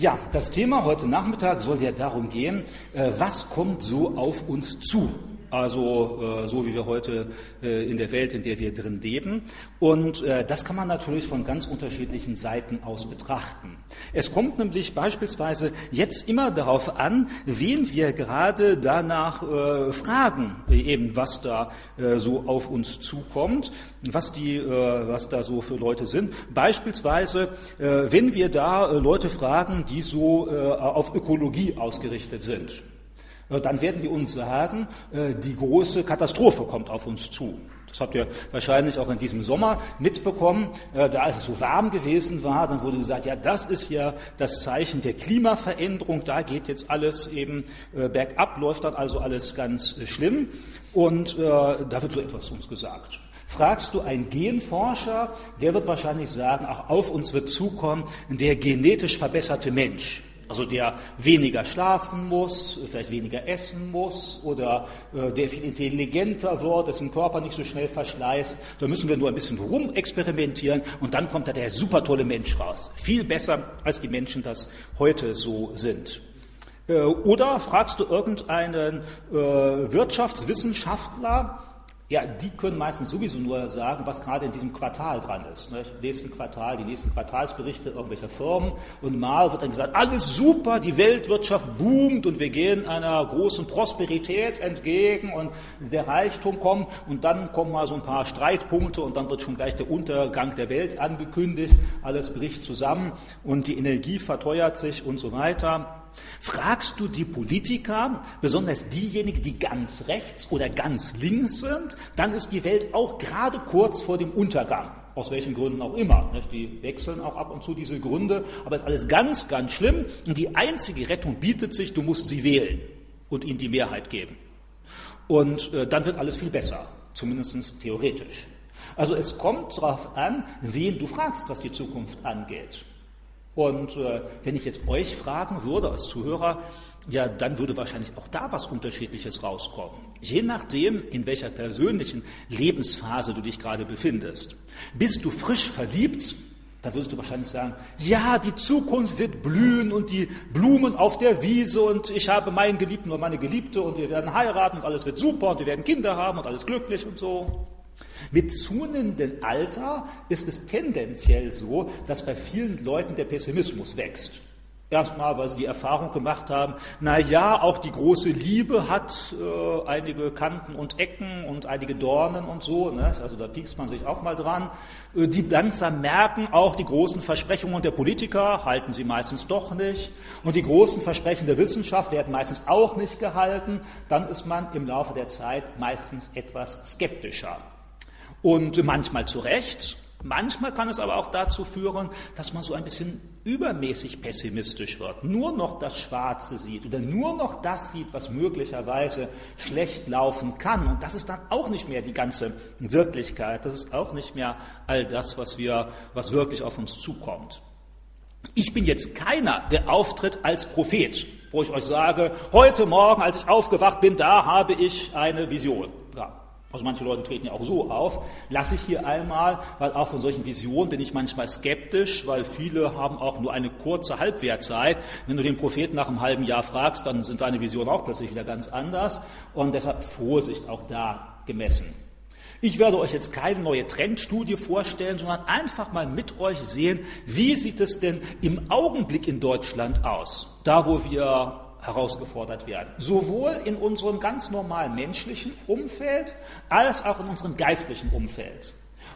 Ja, das Thema heute Nachmittag soll ja darum gehen, äh, was kommt so auf uns zu also äh, so wie wir heute äh, in der Welt, in der wir drin leben. Und äh, das kann man natürlich von ganz unterschiedlichen Seiten aus betrachten. Es kommt nämlich beispielsweise jetzt immer darauf an, wen wir gerade danach fragen, eben was da so auf uns zukommt, was die, was da so für Leute sind. Beispielsweise, wenn wir da Leute fragen, die so auf Ökologie ausgerichtet sind. Äh, dann werden die uns sagen, äh, die große Katastrophe kommt auf uns zu. Das habt ihr wahrscheinlich auch in diesem Sommer mitbekommen. Äh, da es so warm gewesen war, dann wurde gesagt, ja, das ist ja das Zeichen der Klimaveränderung. Da geht jetzt alles eben bergab, läuft dann also alles ganz schlimm. Und da wird so etwas uns gesagt. Fragst du einen Genforscher, der wird wahrscheinlich sagen, ach, auf uns wird zukommen der genetisch verbesserte Mensch. Also der weniger schlafen muss, vielleicht weniger essen muss oder äh, der viel intelligenter wird, dessen Körper nicht so schnell verschleißt. Da müssen wir nur ein bisschen rumexperimentieren und dann kommt da der super tolle Mensch raus. Viel besser, als die Menschen das heute so sind. Äh, oder fragst du irgendeinen äh, Wirtschaftswissenschaftler, ja, die können meistens sowieso nur sagen, was gerade in diesem Quartal dran ist. Ne? Nächsten Quartal, die nächsten Quartalsberichte irgendwelcher Firmen und mal wird dann gesagt, alles super, die Weltwirtschaft boomt und wir gehen einer großen Prosperität entgegen und der Reichtum kommt und dann kommen mal so ein paar Streitpunkte und dann wird schon gleich der Untergang der Welt angekündigt, alles bricht zusammen und die Energie verteuert sich und so weiter. Fragst du die Politiker, besonders diejenigen, die ganz rechts oder ganz links sind, dann ist die Welt auch gerade kurz vor dem Untergang. Aus welchen Gründen auch immer. Die wechseln auch ab und zu diese Gründe, aber es ist alles ganz, ganz schlimm. Und die einzige Rettung bietet sich, du musst sie wählen und ihnen die Mehrheit geben. Und äh, dann wird alles viel besser, zumindest theoretisch. Also es kommt darauf an, wen du fragst, was die Zukunft angeht. Und äh, wenn ich jetzt euch fragen würde als Zuhörer, ja, dann würde wahrscheinlich auch da was Unterschiedliches rauskommen. Je nachdem, in welcher persönlichen Lebensphase du dich gerade befindest. Bist du frisch verliebt, dann würdest du wahrscheinlich sagen, ja, die Zukunft wird blühen und die Blumen auf der Wiese und ich habe meinen Geliebten oder meine Geliebte und wir werden heiraten und alles wird super und wir werden Kinder haben und alles glücklich und so. Mit zunehmendem Alter ist es tendenziell so, dass bei vielen Leuten der Pessimismus wächst. Erstmal, weil sie die Erfahrung gemacht haben, na ja, auch die große Liebe hat äh, einige Kanten und Ecken und einige Dornen und so, ne? also da piekst man sich auch mal dran. Äh, die langsam merken auch die großen Versprechungen der Politiker, halten sie meistens doch nicht. Und die großen Versprechen der Wissenschaft werden meistens auch nicht gehalten. Dann ist man im Laufe der Zeit meistens etwas skeptischer. Und manchmal zu Recht, manchmal kann es aber auch dazu führen, dass man so ein bisschen übermäßig pessimistisch wird, nur noch das Schwarze sieht oder nur noch das sieht, was möglicherweise schlecht laufen kann. Und das ist dann auch nicht mehr die ganze Wirklichkeit, das ist auch nicht mehr all das, was, wir, was wirklich auf uns zukommt. Ich bin jetzt keiner, der auftritt als Prophet, wo ich euch sage, heute Morgen, als ich aufgewacht bin, da habe ich eine Vision. Also manche Leute treten ja auch so auf. Lasse ich hier einmal, weil auch von solchen Visionen bin ich manchmal skeptisch, weil viele haben auch nur eine kurze Halbwertzeit. Wenn du den Propheten nach einem halben Jahr fragst, dann sind deine Visionen auch plötzlich wieder ganz anders. Und deshalb Vorsicht auch da gemessen. Ich werde euch jetzt keine neue Trendstudie vorstellen, sondern einfach mal mit euch sehen, wie sieht es denn im Augenblick in Deutschland aus? Da, wo wir herausgefordert werden. Sowohl in unserem ganz normalen menschlichen Umfeld als auch in unserem geistlichen Umfeld.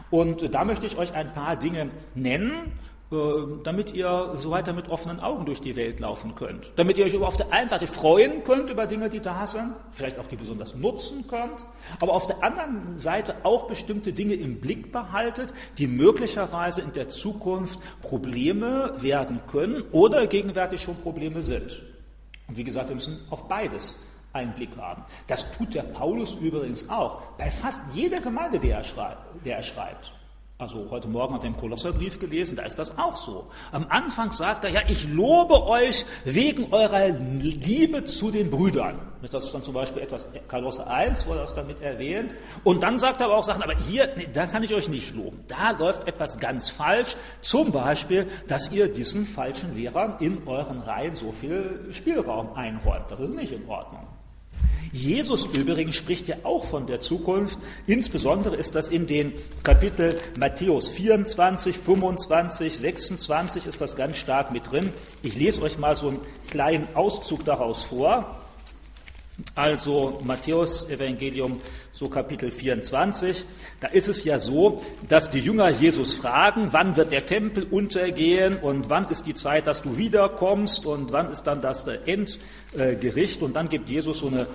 Und da möchte ich euch ein paar Dinge nennen, äh, damit ihr so weiter mit offenen Augen durch die Welt laufen könnt. Damit ihr euch auf der einen Seite freuen könnt über Dinge, die da sind, vielleicht auch die besonders nutzen könnt, aber auf der anderen Seite auch bestimmte Dinge im Blick behaltet, die möglicherweise in der Zukunft Probleme werden können oder gegenwärtig schon Probleme sind. Und wie gesagt, wir müssen auf beides einen Blick haben. Das tut der Paulus übrigens auch bei fast jeder Gemeinde, der er schreibt. Der er schreibt. Also heute Morgen haben wir im Kolosserbrief gelesen, da ist das auch so. Am Anfang sagt er, ja, ich lobe euch wegen eurer Liebe zu den Brüdern. Das ist dann zum Beispiel etwas, Kolosser 1, wo er das damit erwähnt. Und dann sagt er aber auch Sachen, aber hier, nee, da kann ich euch nicht loben. Da läuft etwas ganz falsch. Zum Beispiel, dass ihr diesen falschen Lehrern in euren Reihen so viel Spielraum einräumt. Das ist nicht in Ordnung. Jesus übrigens spricht ja auch von der Zukunft. Insbesondere ist das in den Kapitel Matthäus 24, 25, 26 ist das ganz stark mit drin. Ich lese euch mal so einen kleinen Auszug daraus vor. Also Matthäus Evangelium, so Kapitel 24, da ist es ja so, dass die Jünger Jesus fragen, wann wird der Tempel untergehen und wann ist die Zeit, dass du wiederkommst und wann ist dann das Endgericht. Und dann gibt Jesus so eine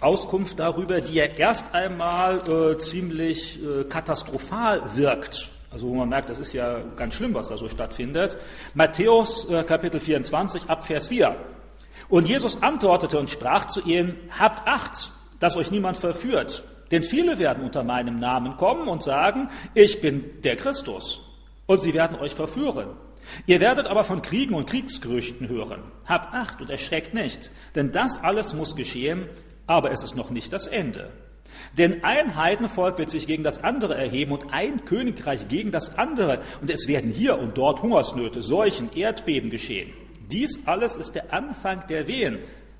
Auskunft darüber, die ja erst einmal äh, ziemlich äh, katastrophal wirkt. Also wo man merkt, das ist ja ganz schlimm, was da so stattfindet. Matthäus äh, Kapitel 24 ab Vers 4. Und Jesus antwortete und sprach zu ihnen, habt Acht, dass euch niemand verführt, denn viele werden unter meinem Namen kommen und sagen, ich bin der Christus, und sie werden euch verführen. Ihr werdet aber von Kriegen und Kriegsgerüchten hören. Habt Acht und erschreckt nicht, denn das alles muss geschehen, aber es ist noch nicht das Ende. Denn ein Heidenvolk wird sich gegen das andere erheben und ein Königreich gegen das andere, und es werden hier und dort Hungersnöte, Seuchen, Erdbeben geschehen. Dies alles ist der Anfang der Wehen.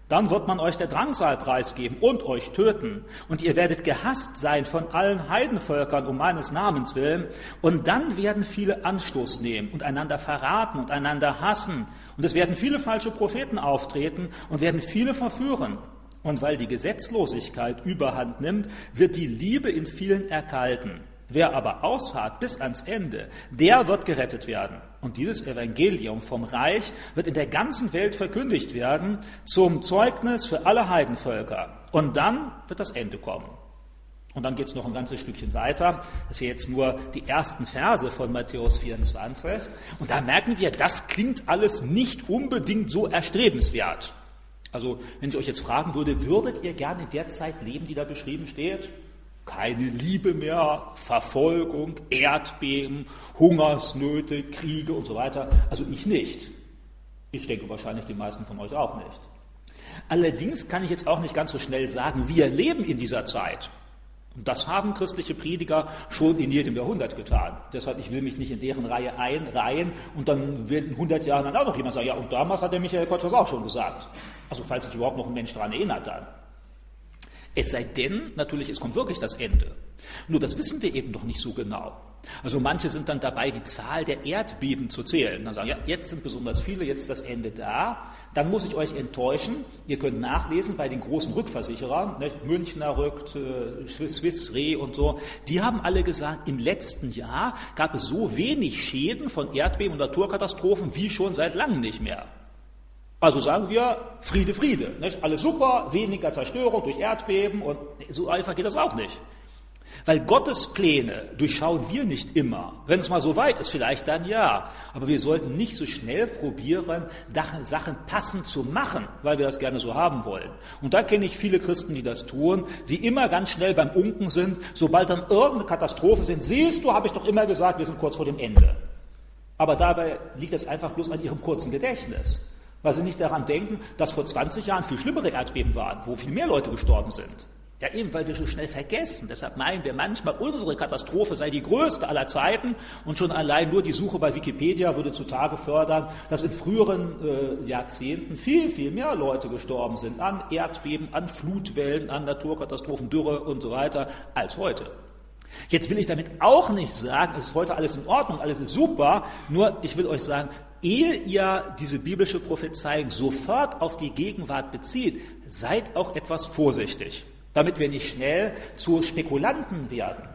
Dann wird man euch der Drangsal preisgeben und euch töten. Und ihr werdet gehasst sein von allen Heidenvölkern um meines Namens willen. Und dann werden viele Anstoß nehmen und einander verraten und einander hassen. Und es werden viele falsche Propheten auftreten und werden viele verführen. Und weil die Gesetzlosigkeit überhand nimmt, wird die Liebe in vielen erkalten. Wer aber ausharrt bis ans Ende, der wird gerettet werden. Und dieses Evangelium vom Reich wird in der ganzen Welt verkündigt werden zum Zeugnis für alle Heidenvölker. Und dann wird das Ende kommen. Und dann geht es noch ein ganzes Stückchen weiter. Das sind jetzt nur die ersten Verse von Matthäus 24. Und da merken wir, das klingt alles nicht unbedingt so erstrebenswert. Also, wenn ich euch jetzt fragen würde, würdet ihr gerne in der Zeit leben, die da beschrieben steht? Keine Liebe mehr, Verfolgung, Erdbeben, Hungersnöte, Kriege und so weiter. Also ich nicht. Ich denke wahrscheinlich die meisten von euch auch nicht. Allerdings kann ich jetzt auch nicht ganz so schnell sagen, wir leben in dieser Zeit. Und das haben christliche Prediger schon in jedem Jahrhundert getan. Deshalb, ich will mich nicht in deren Reihe einreihen und dann wird in 100 Jahren dann auch noch jemand sagen, ja, und damals hat der Michael Kotsch das auch schon gesagt. Also falls sich überhaupt noch ein Mensch daran erinnert dann. Es sei denn, natürlich, es kommt wirklich das Ende. Nur das wissen wir eben noch nicht so genau. Also manche sind dann dabei, die Zahl der Erdbeben zu zählen. Dann sagen, ja, jetzt sind besonders viele, jetzt ist das Ende da. Dann muss ich euch enttäuschen. Ihr könnt nachlesen bei den großen Rückversicherern, ne, Münchner Rückt, äh, Swiss Re und so. Die haben alle gesagt, im letzten Jahr gab es so wenig Schäden von Erdbeben und Naturkatastrophen wie schon seit langem nicht mehr. Also sagen wir Friede, Friede. Nicht? Alles super, weniger Zerstörung durch Erdbeben und so einfach geht das auch nicht. Weil Gottes Pläne durchschauen wir nicht immer. Wenn es mal so weit ist, vielleicht dann ja. Aber wir sollten nicht so schnell probieren, Sachen passend zu machen, weil wir das gerne so haben wollen. Und da kenne ich viele Christen, die das tun, die immer ganz schnell beim Unken sind. Sobald dann irgendeine Katastrophe sind, siehst du, habe ich doch immer gesagt, wir sind kurz vor dem Ende. Aber dabei liegt es einfach bloß an ihrem kurzen Gedächtnis weil sie nicht daran denken, dass vor 20 Jahren viel schlimmere Erdbeben waren, wo viel mehr Leute gestorben sind. Ja, eben, weil wir so schnell vergessen. Deshalb meinen wir manchmal, unsere Katastrophe sei die größte aller Zeiten und schon allein nur die Suche bei Wikipedia würde zutage fördern, dass in früheren äh, Jahrzehnten viel, viel mehr Leute gestorben sind an Erdbeben, an Flutwellen, an Naturkatastrophen, Dürre und so weiter als heute. Jetzt will ich damit auch nicht sagen, es ist heute alles in Ordnung, alles ist super, nur ich will euch sagen, ehe ihr diese biblische Prophezeiung sofort auf die Gegenwart bezieht, seid auch etwas vorsichtig, damit wir nicht schnell zu Spekulanten werden.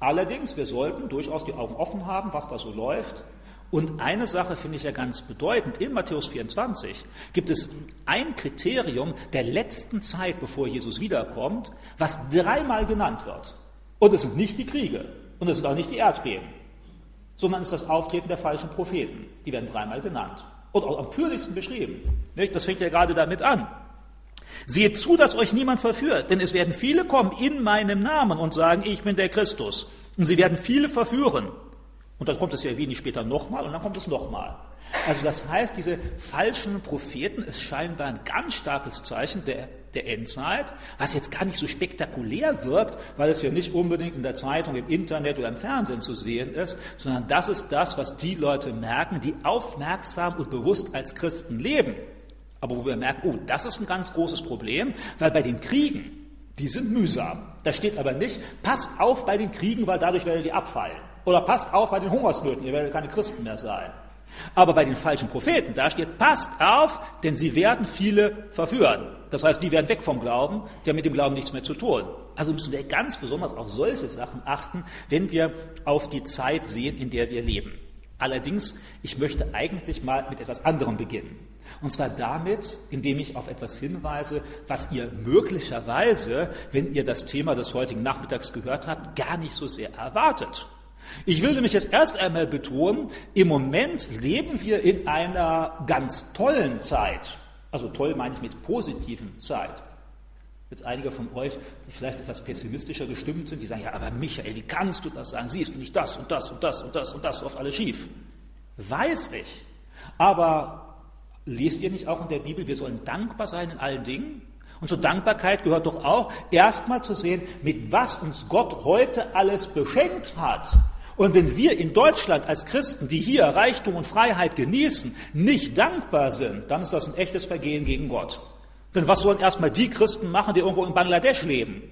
Allerdings, wir sollten durchaus die Augen offen haben, was da so läuft. Und eine Sache finde ich ja ganz bedeutend. In Matthäus 24 gibt es ein Kriterium der letzten Zeit, bevor Jesus wiederkommt, was dreimal genannt wird. Und es sind nicht die Kriege und es sind auch nicht die Erdbeben sondern ist das Auftreten der falschen Propheten. Die werden dreimal genannt und auch am führlichsten beschrieben. Das fängt ja gerade damit an. Seht zu, dass euch niemand verführt, denn es werden viele kommen in meinem Namen und sagen, ich bin der Christus. Und sie werden viele verführen. Und dann kommt es ja wenig später nochmal und dann kommt es nochmal. Also das heißt, diese falschen Propheten ist scheinbar ein ganz starkes Zeichen der, der Endzeit, was jetzt gar nicht so spektakulär wirkt, weil es ja nicht unbedingt in der Zeitung, im Internet oder im Fernsehen zu sehen ist, sondern das ist das, was die Leute merken, die aufmerksam und bewusst als Christen leben. Aber wo wir merken, oh, das ist ein ganz großes Problem, weil bei den Kriegen, die sind mühsam. Da steht aber nicht, passt auf bei den Kriegen, weil dadurch werdet ihr abfallen. Oder passt auf bei den Hungersnöten, ihr werdet keine Christen mehr sein. Aber bei den falschen Propheten, da steht, passt auf, denn sie werden viele verführen. Das heißt, die werden weg vom Glauben, die haben mit dem Glauben nichts mehr zu tun. Also müssen wir ganz besonders auf solche Sachen achten, wenn wir auf die Zeit sehen, in der wir leben. Allerdings, ich möchte eigentlich mal mit etwas anderem beginnen. Und zwar damit, indem ich auf etwas hinweise, was ihr möglicherweise, wenn ihr das Thema des heutigen Nachmittags gehört habt, gar nicht so sehr erwartet. Ich will nämlich jetzt erst einmal betonen, im Moment leben wir in einer ganz tollen Zeit. Also toll meine ich mit positiven Zeit. Jetzt einige von euch, die vielleicht etwas pessimistischer gestimmt sind, die sagen, ja, aber Michael, wie kannst du das sagen? Siehst du nicht das und das und das und das und das oft alles schief? Weiß ich. Aber lest ihr nicht auch in der Bibel, wir sollen dankbar sein in allen Dingen? Und zur Dankbarkeit gehört doch auch erstmal zu sehen, mit was uns Gott heute alles beschenkt hat. Und wenn wir in Deutschland als Christen, die hier Reichtum und Freiheit genießen, nicht dankbar sind, dann ist das ein echtes Vergehen gegen Gott. Denn was sollen erstmal die Christen machen, die irgendwo in Bangladesch leben?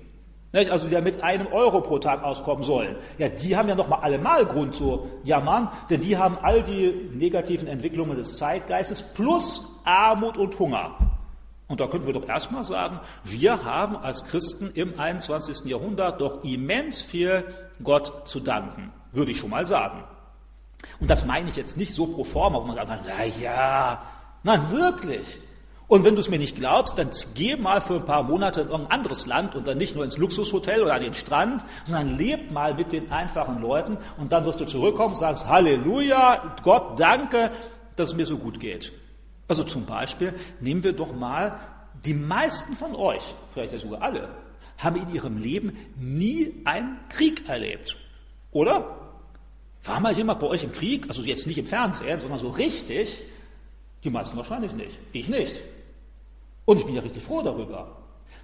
Also die ja mit einem Euro pro Tag auskommen sollen. Ja, die haben ja noch mal allemal Grund zu jammern, denn die haben all die negativen Entwicklungen des Zeitgeistes plus Armut und Hunger. Und da könnten wir doch erstmal sagen, wir haben als Christen im 21. Jahrhundert doch immens viel Gott zu danken würde ich schon mal sagen. Und das meine ich jetzt nicht so pro forma, wo man sagt, na ja, nein, wirklich. Und wenn du es mir nicht glaubst, dann geh mal für ein paar Monate in irgendein anderes Land und dann nicht nur ins Luxushotel oder an den Strand, sondern leb mal mit den einfachen Leuten und dann wirst du zurückkommen und sagst, Halleluja, Gott, danke, dass es mir so gut geht. Also zum Beispiel nehmen wir doch mal die meisten von euch, vielleicht ja sogar alle, haben in ihrem Leben nie einen Krieg erlebt. Oder? War mal jemand bei euch im Krieg? Also jetzt nicht im Fernsehen, sondern so richtig? Die meisten wahrscheinlich nicht. Ich nicht. Und ich bin ja richtig froh darüber.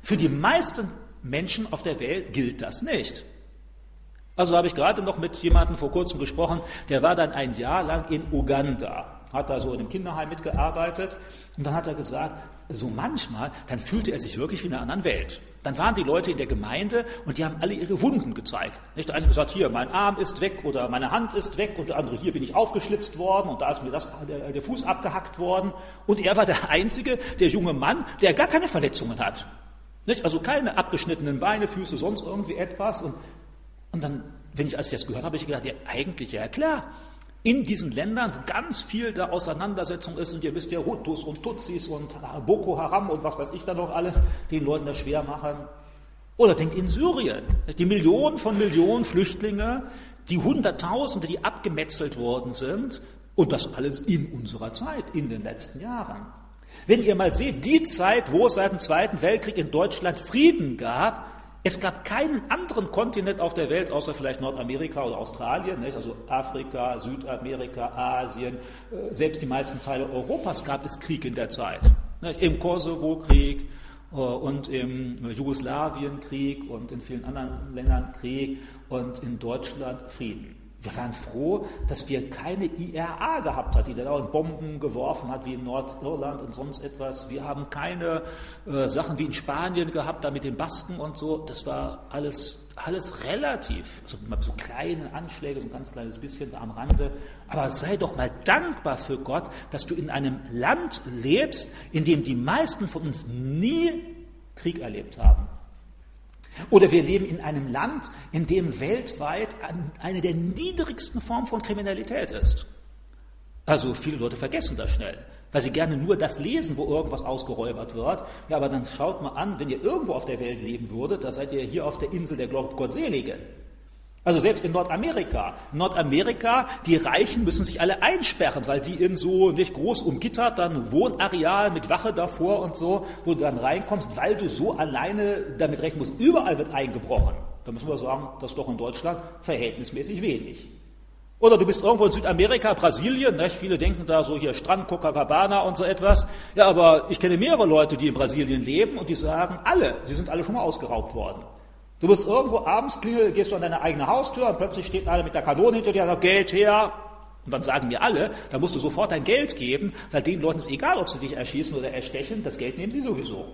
Für die meisten Menschen auf der Welt gilt das nicht. Also habe ich gerade noch mit jemandem vor kurzem gesprochen, der war dann ein Jahr lang in Uganda, hat da so in einem Kinderheim mitgearbeitet und dann hat er gesagt, so manchmal, dann fühlte er sich wirklich wie in einer anderen Welt. Dann waren die Leute in der Gemeinde und die haben alle ihre Wunden gezeigt. Nicht der eine gesagt, hier, mein Arm ist weg oder meine Hand ist weg und der andere, hier bin ich aufgeschlitzt worden und da ist mir das, der, der Fuß abgehackt worden. Und er war der Einzige, der junge Mann, der gar keine Verletzungen hat. Nicht? Also keine abgeschnittenen Beine, Füße, sonst irgendwie etwas. Und, und dann, wenn ich, als ich das gehört habe, habe ich gedacht, ja, eigentlich, ja klar, in diesen Ländern ganz viel der Auseinandersetzung ist und ihr wisst ja, Hutus und Tutsis und Boko Haram und was weiß ich da noch alles, den Leuten das schwer machen. Oder denkt in Syrien, die Millionen von Millionen Flüchtlinge, die Hunderttausende, die abgemetzelt worden sind und das alles in unserer Zeit, in den letzten Jahren. Wenn ihr mal seht, die Zeit, wo es seit dem Zweiten Weltkrieg in Deutschland Frieden gab, es gab keinen anderen Kontinent auf der Welt, außer vielleicht Nordamerika oder Australien, nicht? also Afrika, Südamerika, Asien, äh, selbst die meisten Teile Europas gab es Krieg in der Zeit. Nicht? Im Kosovo-Krieg äh, und im Jugoslawien-Krieg und in vielen anderen Ländern Krieg und in Deutschland Frieden. Wir waren froh, dass wir keine IRA gehabt haben, die da Bomben geworfen hat, wie in Nordirland und sonst etwas. Wir haben keine äh, Sachen wie in Spanien gehabt, da mit den Basken und so. Das war alles, alles relativ. Also so kleine Anschläge, so ein ganz kleines bisschen da am Rande. Aber sei doch mal dankbar für Gott, dass du in einem Land lebst, in dem die meisten von uns nie Krieg erlebt haben. Oder wir leben in einem Land, in dem weltweit eine der niedrigsten Formen von Kriminalität ist. Also viele Leute vergessen das schnell, weil sie gerne nur das lesen, wo irgendwas ausgeräubert wird. Ja, aber dann schaut mal an, wenn ihr irgendwo auf der Welt leben würdet, da seid ihr hier auf der Insel der Gottseligen. Also selbst in Nordamerika. In Nordamerika, die Reichen müssen sich alle einsperren, weil die in so nicht groß umgittert, dann Wohnareal mit Wache davor und so, wo du dann reinkommst, weil du so alleine damit rechnen musst. Überall wird eingebrochen. Da müssen wir sagen, das ist doch in Deutschland verhältnismäßig wenig. Oder du bist irgendwo in Südamerika, Brasilien, nicht? viele denken da so hier Strand, Copacabana und so etwas. Ja, aber ich kenne mehrere Leute, die in Brasilien leben und die sagen, alle, sie sind alle schon mal ausgeraubt worden. Du bist irgendwo abends, klingel, gehst du an deine eigene Haustür und plötzlich steht einer mit der Kanone hinter dir und sagt, Geld her. Und dann sagen mir alle, da musst du sofort dein Geld geben, weil den Leuten ist egal, ob sie dich erschießen oder erstechen, das Geld nehmen sie sowieso.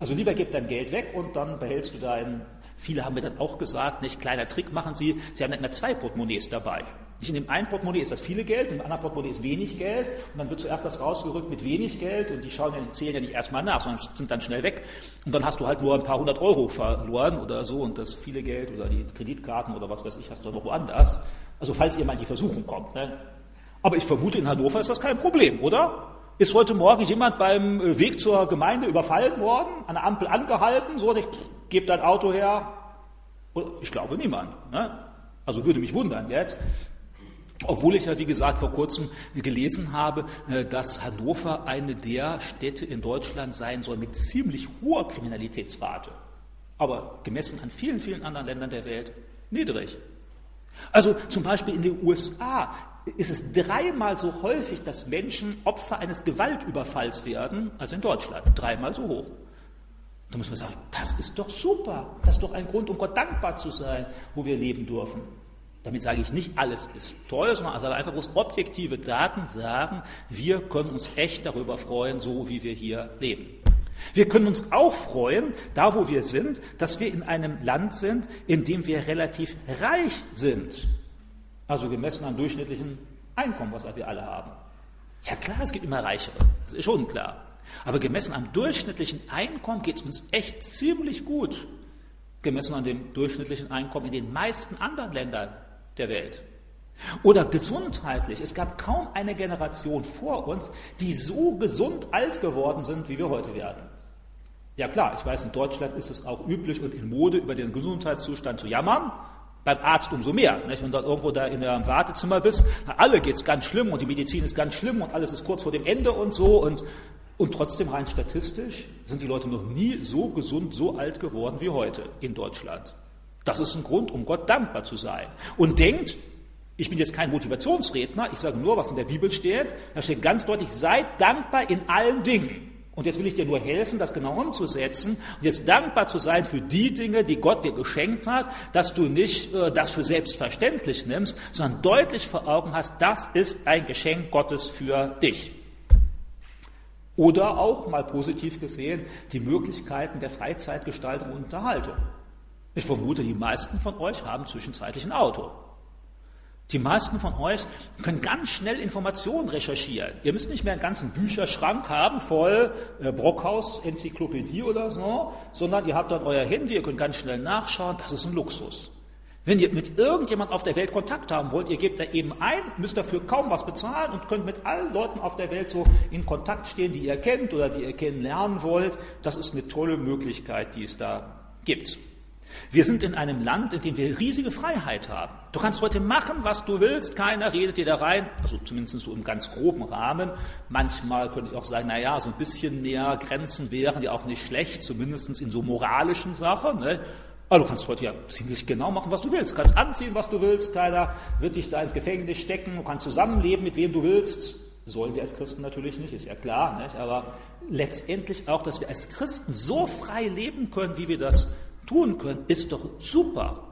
Also lieber gib dein Geld weg und dann behältst du dein, viele haben mir dann auch gesagt, nicht kleiner Trick machen sie, sie haben dann immer zwei Portemonnaies dabei. Nicht in dem einen Portemonnaie ist das viele Geld, im anderen Portemonnaie ist wenig Geld und dann wird zuerst das rausgerückt mit wenig Geld und die schauen ja, zählen ja nicht erstmal nach, sondern sind dann schnell weg und dann hast du halt nur ein paar hundert Euro verloren oder so und das viele Geld oder die Kreditkarten oder was weiß ich hast du noch woanders. Also falls ihr mal in die Versuchung kommt. Ne? Aber ich vermute, in Hannover ist das kein Problem, oder? Ist heute Morgen jemand beim äh, Weg zur Gemeinde überfallen worden, an der Ampel angehalten, so, ich gebe dein Auto her? Ich glaube niemand. Ne? Also würde mich wundern jetzt. Obwohl ich ja, wie gesagt, vor kurzem gelesen habe, äh, dass Hannover eine der Städte in Deutschland sein soll mit ziemlich hoher Kriminalitätsrate. Aber gemessen an vielen, vielen anderen Ländern der Welt niedrig. Also zum Beispiel in den USA ist es dreimal so häufig, dass Menschen Opfer eines Gewaltüberfalls werden, als in Deutschland. Dreimal so hoch. Da muss man sagen, das ist doch super. Das ist doch ein Grund, um Gott dankbar zu sein, wo wir leben dürfen. Damit sage ich nicht, alles ist toll, sondern sage einfach bloß objektive Daten sagen, wir können uns echt darüber freuen, so wie wir hier leben. Wir können uns auch freuen, da wo wir sind, dass wir in einem Land sind, in dem wir relativ reich sind. Also gemessen am durchschnittlichen Einkommen, was wir alle haben. Ja klar, es gibt immer Reichere, das ist schon klar. Aber gemessen am durchschnittlichen Einkommen geht es uns echt ziemlich gut. Gemessen an dem durchschnittlichen Einkommen in den meisten anderen Ländern der Welt. Oder gesundheitlich. Es gab kaum eine Generation vor uns, die so gesund alt geworden sind, wie wir heute werden. Ja klar, ich weiß, in Deutschland ist es auch üblich und in Mode, über den Gesundheitszustand zu jammern. Beim Arzt umso mehr. Nicht? Wenn du irgendwo da in einem Wartezimmer bist, alle geht es ganz schlimm und die Medizin ist ganz schlimm und alles ist kurz vor dem Ende und so. Und, und trotzdem rein statistisch sind die Leute noch nie so gesund, so alt geworden wie heute in Deutschland. Das ist ein Grund, um Gott dankbar zu sein. Und denkt, ich bin jetzt kein Motivationsredner, ich sage nur, was in der Bibel steht. Da steht ganz deutlich, seid dankbar in allen Dingen. Und jetzt will ich dir nur helfen, das genau umzusetzen und jetzt dankbar zu sein für die Dinge, die Gott dir geschenkt hat, dass du nicht äh, das für selbstverständlich nimmst, sondern deutlich vor Augen hast, das ist ein Geschenk Gottes für dich. Oder auch, mal positiv gesehen, die Möglichkeiten der Freizeitgestaltung und Unterhaltung. Ich vermute, die meisten von euch haben zwischenzeitlich ein Auto. Die meisten von euch können ganz schnell Informationen recherchieren. Ihr müsst nicht mehr einen ganzen Bücherschrank haben voll äh, Brockhaus, Enzyklopädie oder so, sondern ihr habt dann euer Handy, ihr könnt ganz schnell nachschauen. Das ist ein Luxus. Wenn ihr mit irgendjemand auf der Welt Kontakt haben wollt, ihr gebt da eben ein, müsst dafür kaum was bezahlen und könnt mit allen Leuten auf der Welt so in Kontakt stehen, die ihr kennt oder die ihr kennenlernen wollt. Das ist eine tolle Möglichkeit, die es da gibt. Wir sind in einem Land, in dem wir riesige Freiheit haben. Du kannst heute machen, was du willst, keiner redet dir da rein, also zumindest so im ganz groben Rahmen. Manchmal könnte ich auch sagen, naja, so ein bisschen mehr Grenzen wären ja auch nicht schlecht, zumindest in so moralischen Sachen. Ne? Aber du kannst heute ja ziemlich genau machen, was du willst. Du kannst anziehen, was du willst, keiner wird dich da ins Gefängnis stecken, du kannst zusammenleben, mit wem du willst. Sollen wir als Christen natürlich nicht, ist ja klar, nicht? aber letztendlich auch, dass wir als Christen so frei leben können, wie wir das tun können, ist doch super.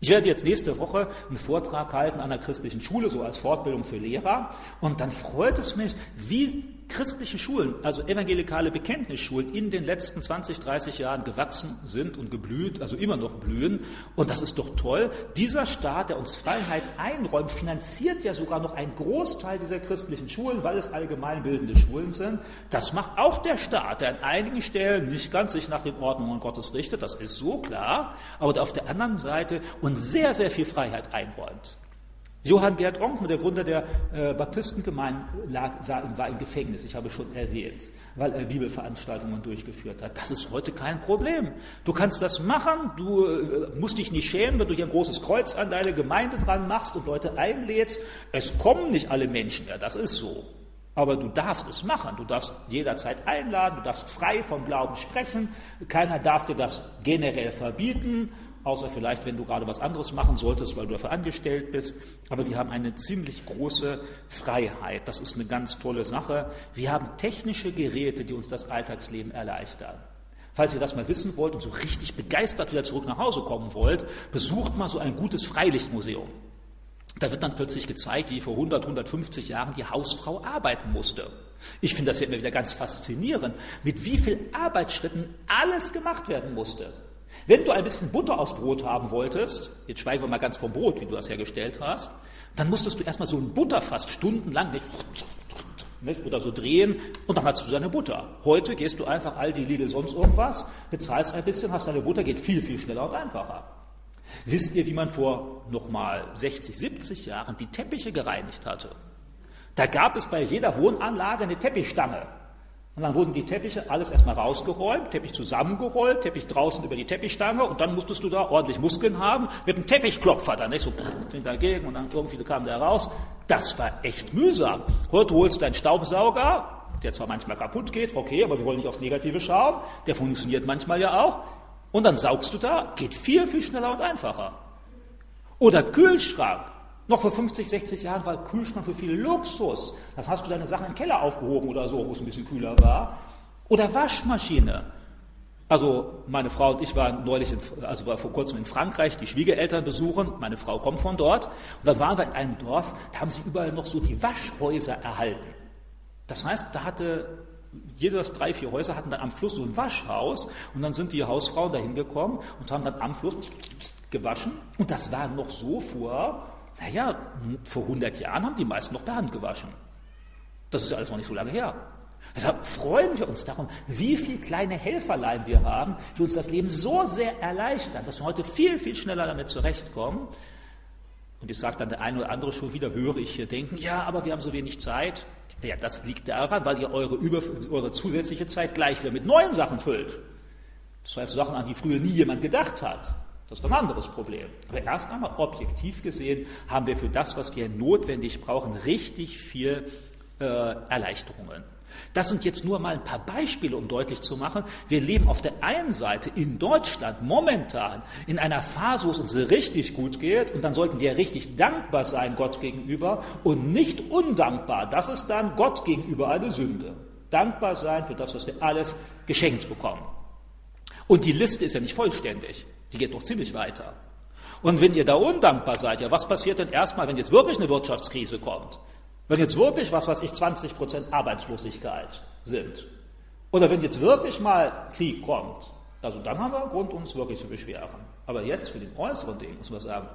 Ich werde jetzt nächste Woche einen Vortrag halten an einer christlichen Schule, so als Fortbildung für Lehrer. Und dann freut es mich, wie christliche Schulen, also evangelikale Bekenntnisschulen, in den letzten 20, 30 Jahren gewachsen sind und geblüht, also immer noch blühen. Und das ist doch toll. Dieser Staat, der uns Freiheit einräumt, finanziert ja sogar noch einen Großteil dieser christlichen Schulen, weil es allgemeinbildende Schulen sind. Das macht auch der Staat, der an einigen Stellen nicht ganz sich nach den Ordnungen Gottes richtet, das ist so klar, aber der auf der anderen Seite uns sehr, sehr viel Freiheit einräumt. Johann Gerd Onk, der Gründer der äh, Baptistengemeinde, lag, war im Gefängnis, ich habe schon erwähnt, weil er Bibelveranstaltungen durchgeführt hat. Das ist heute kein Problem. Du kannst das machen, du äh, musst dich nicht schämen, wenn du hier ein großes Kreuz an deine Gemeinde dran machst und Leute einlädst. Es kommen nicht alle Menschen, ja, das ist so. Aber du darfst es machen, du darfst jederzeit einladen, du darfst frei vom Glauben sprechen, keiner darf dir das generell verbieten außer vielleicht, wenn du gerade was anderes machen solltest, weil du dafür angestellt bist. Aber wir haben eine ziemlich große Freiheit. Das ist eine ganz tolle Sache. Wir haben technische Geräte, die uns das Alltagsleben erleichtern. Falls ihr das mal wissen wollt und so richtig begeistert wieder zurück nach Hause kommen wollt, besucht mal so ein gutes Freilichtmuseum. Da wird dann plötzlich gezeigt, wie vor 100, 150 Jahren die Hausfrau arbeiten musste. Ich finde das ja immer wieder ganz faszinierend, mit wie viel Arbeitsschritten alles gemacht werden musste. Wenn du ein bisschen Butter aufs Brot haben wolltest, jetzt schweigen wir mal ganz vom Brot, wie du das hergestellt hast, dann musstest du erstmal so ein Butterfass stundenlang nicht, nicht, oder so drehen und dann hast du deine Butter. Heute gehst du einfach all die Lidl sonst irgendwas, bezahlst ein bisschen, hast deine Butter, geht viel, viel schneller und einfacher. Wisst ihr, wie man vor nochmal 60, 70 Jahren die Teppiche gereinigt hatte? Da gab es bei jeder Wohnanlage eine Teppichstange. Und dann wurden die Teppiche alles erstmal rausgeräumt, Teppich zusammengerollt, Teppich draußen über die Teppichstange und dann musstest du da ordentlich Muskeln haben mit einem Teppichklopfer dann, nicht so dagegen und dann irgendwie kam der raus. Das war echt mühsam. Heute holst du deinen Staubsauger, der zwar manchmal kaputt geht, okay, aber wir wollen nicht aufs Negative schauen, der funktioniert manchmal ja auch. Und dann saugst du da, geht viel, viel schneller und einfacher. Oder Kühlschrank. Noch vor 50, 60 Jahren war Kühlschrank für viel Luxus. Das hast du deine Sachen im Keller aufgehoben oder so, wo es ein bisschen kühler war. Oder Waschmaschine. Also meine Frau und ich waren neulich, in, also war vor kurzem in Frankreich, die Schwiegereltern besuchen. Meine Frau kommt von dort. Und dann waren wir in einem Dorf, da haben sie überall noch so die Waschhäuser erhalten. Das heißt, da hatte jedes drei, vier Häuser hatten dann am Fluss so ein Waschhaus und dann sind die Hausfrauen da hingekommen und haben dann am Fluss gewaschen. Und das war noch so vor naja, vor 100 Jahren haben die meisten noch per Hand gewaschen. Das ist ja alles noch nicht so lange her. Deshalb freuen wir uns darum, wie viele kleine Helferlein wir haben, die uns das Leben so sehr erleichtern, dass wir heute viel, viel schneller damit zurechtkommen. Und ich sage dann der eine oder andere schon wieder, höre ich hier denken, ja, aber wir haben so wenig Zeit. Ja, das liegt daran, weil ihr eure, über, eure zusätzliche Zeit gleich wieder mit neuen Sachen füllt. Das heißt Sachen, an die früher nie jemand gedacht hat. Das ist ein anderes Problem. Aber erst einmal objektiv gesehen haben wir für das, was wir notwendig brauchen, richtig viel äh, Erleichterungen. Das sind jetzt nur mal ein paar Beispiele, um deutlich zu machen, wir leben auf der einen Seite in Deutschland momentan in einer Phase, wo es uns richtig gut geht, und dann sollten wir richtig dankbar sein Gott gegenüber und nicht undankbar. Das ist dann Gott gegenüber eine Sünde. Dankbar sein für das, was wir alles geschenkt bekommen. Und die Liste ist ja nicht vollständig. Die geht doch ziemlich weiter. Und wenn ihr da undankbar seid, ja, was passiert denn erstmal, wenn jetzt wirklich eine Wirtschaftskrise kommt? Wenn jetzt wirklich, was weiß ich, 20 Prozent Arbeitslosigkeit sind? Oder wenn jetzt wirklich mal Krieg kommt? Also dann haben wir Grund, uns wirklich zu beschweren. Aber jetzt für den äußeren Ding muss man sagen,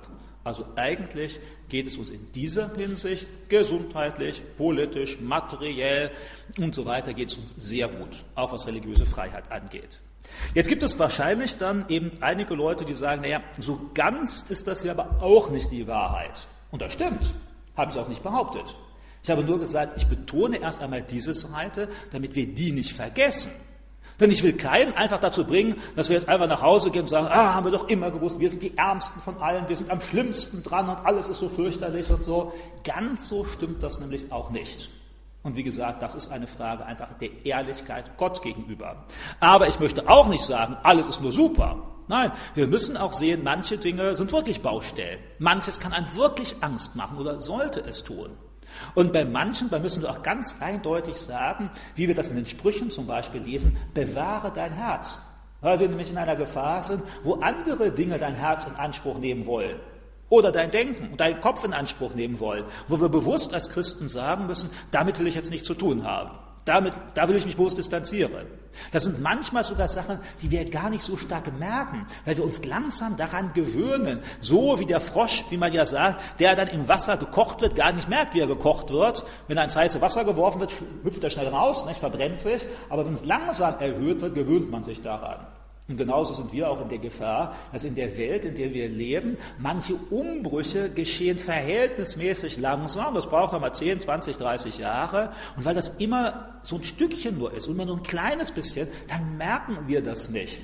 also eigentlich geht es uns in dieser Hinsicht gesundheitlich, politisch, materiell und so weiter geht es uns sehr gut, auch was religiöse Freiheit angeht. Jetzt gibt es wahrscheinlich dann eben einige Leute, die sagen, naja, so ganz ist das ja aber auch nicht die Wahrheit. Und das stimmt, habe ich auch nicht behauptet. Ich habe nur gesagt, ich betone erst einmal diese Seite, damit wir die nicht vergessen. Denn ich will keinen einfach dazu bringen, dass wir jetzt einfach nach Hause gehen und sagen, ah, haben wir doch immer gewusst, wir sind die Ärmsten von allen, wir sind am schlimmsten dran und alles ist so fürchterlich und so. Ganz so stimmt das nämlich auch nicht. Und wie gesagt, das ist eine Frage einfach der Ehrlichkeit Gott gegenüber. Aber ich möchte auch nicht sagen, alles ist nur super. Nein, wir müssen auch sehen, manche Dinge sind wirklich Baustellen. Manches kann einem wirklich Angst machen oder sollte es tun. Und bei manchen, da müssen wir auch ganz eindeutig sagen, wie wir das in den Sprüchen zum Beispiel lesen, bewahre dein Herz. Weil wir nämlich in einer Gefahr sind, wo andere Dinge dein Herz in Anspruch nehmen wollen oder dein Denken und deinen Kopf in Anspruch nehmen wollen, wo wir bewusst als Christen sagen müssen, damit will ich jetzt nichts zu tun haben. Damit, da will ich mich bewusst distanzieren. Das sind manchmal sogar Sachen, die wir gar nicht so stark merken, weil wir uns langsam daran gewöhnen. So wie der Frosch, wie man ja sagt, der dann im Wasser gekocht wird, gar nicht merkt, wie er gekocht wird. Wenn er ins heiße Wasser geworfen wird, hüpft er schnell raus, nicht, verbrennt sich. Aber wenn es langsam erhöht wird, gewöhnt man sich daran. Und genauso sind wir auch in der Gefahr, dass in der Welt, in der wir leben, manche Umbrüche geschehen verhältnismäßig langsam. Das braucht nochmal 10, 20, 30 Jahre. Und weil das immer so ein Stückchen nur ist und immer nur ein kleines bisschen, dann merken wir das nicht.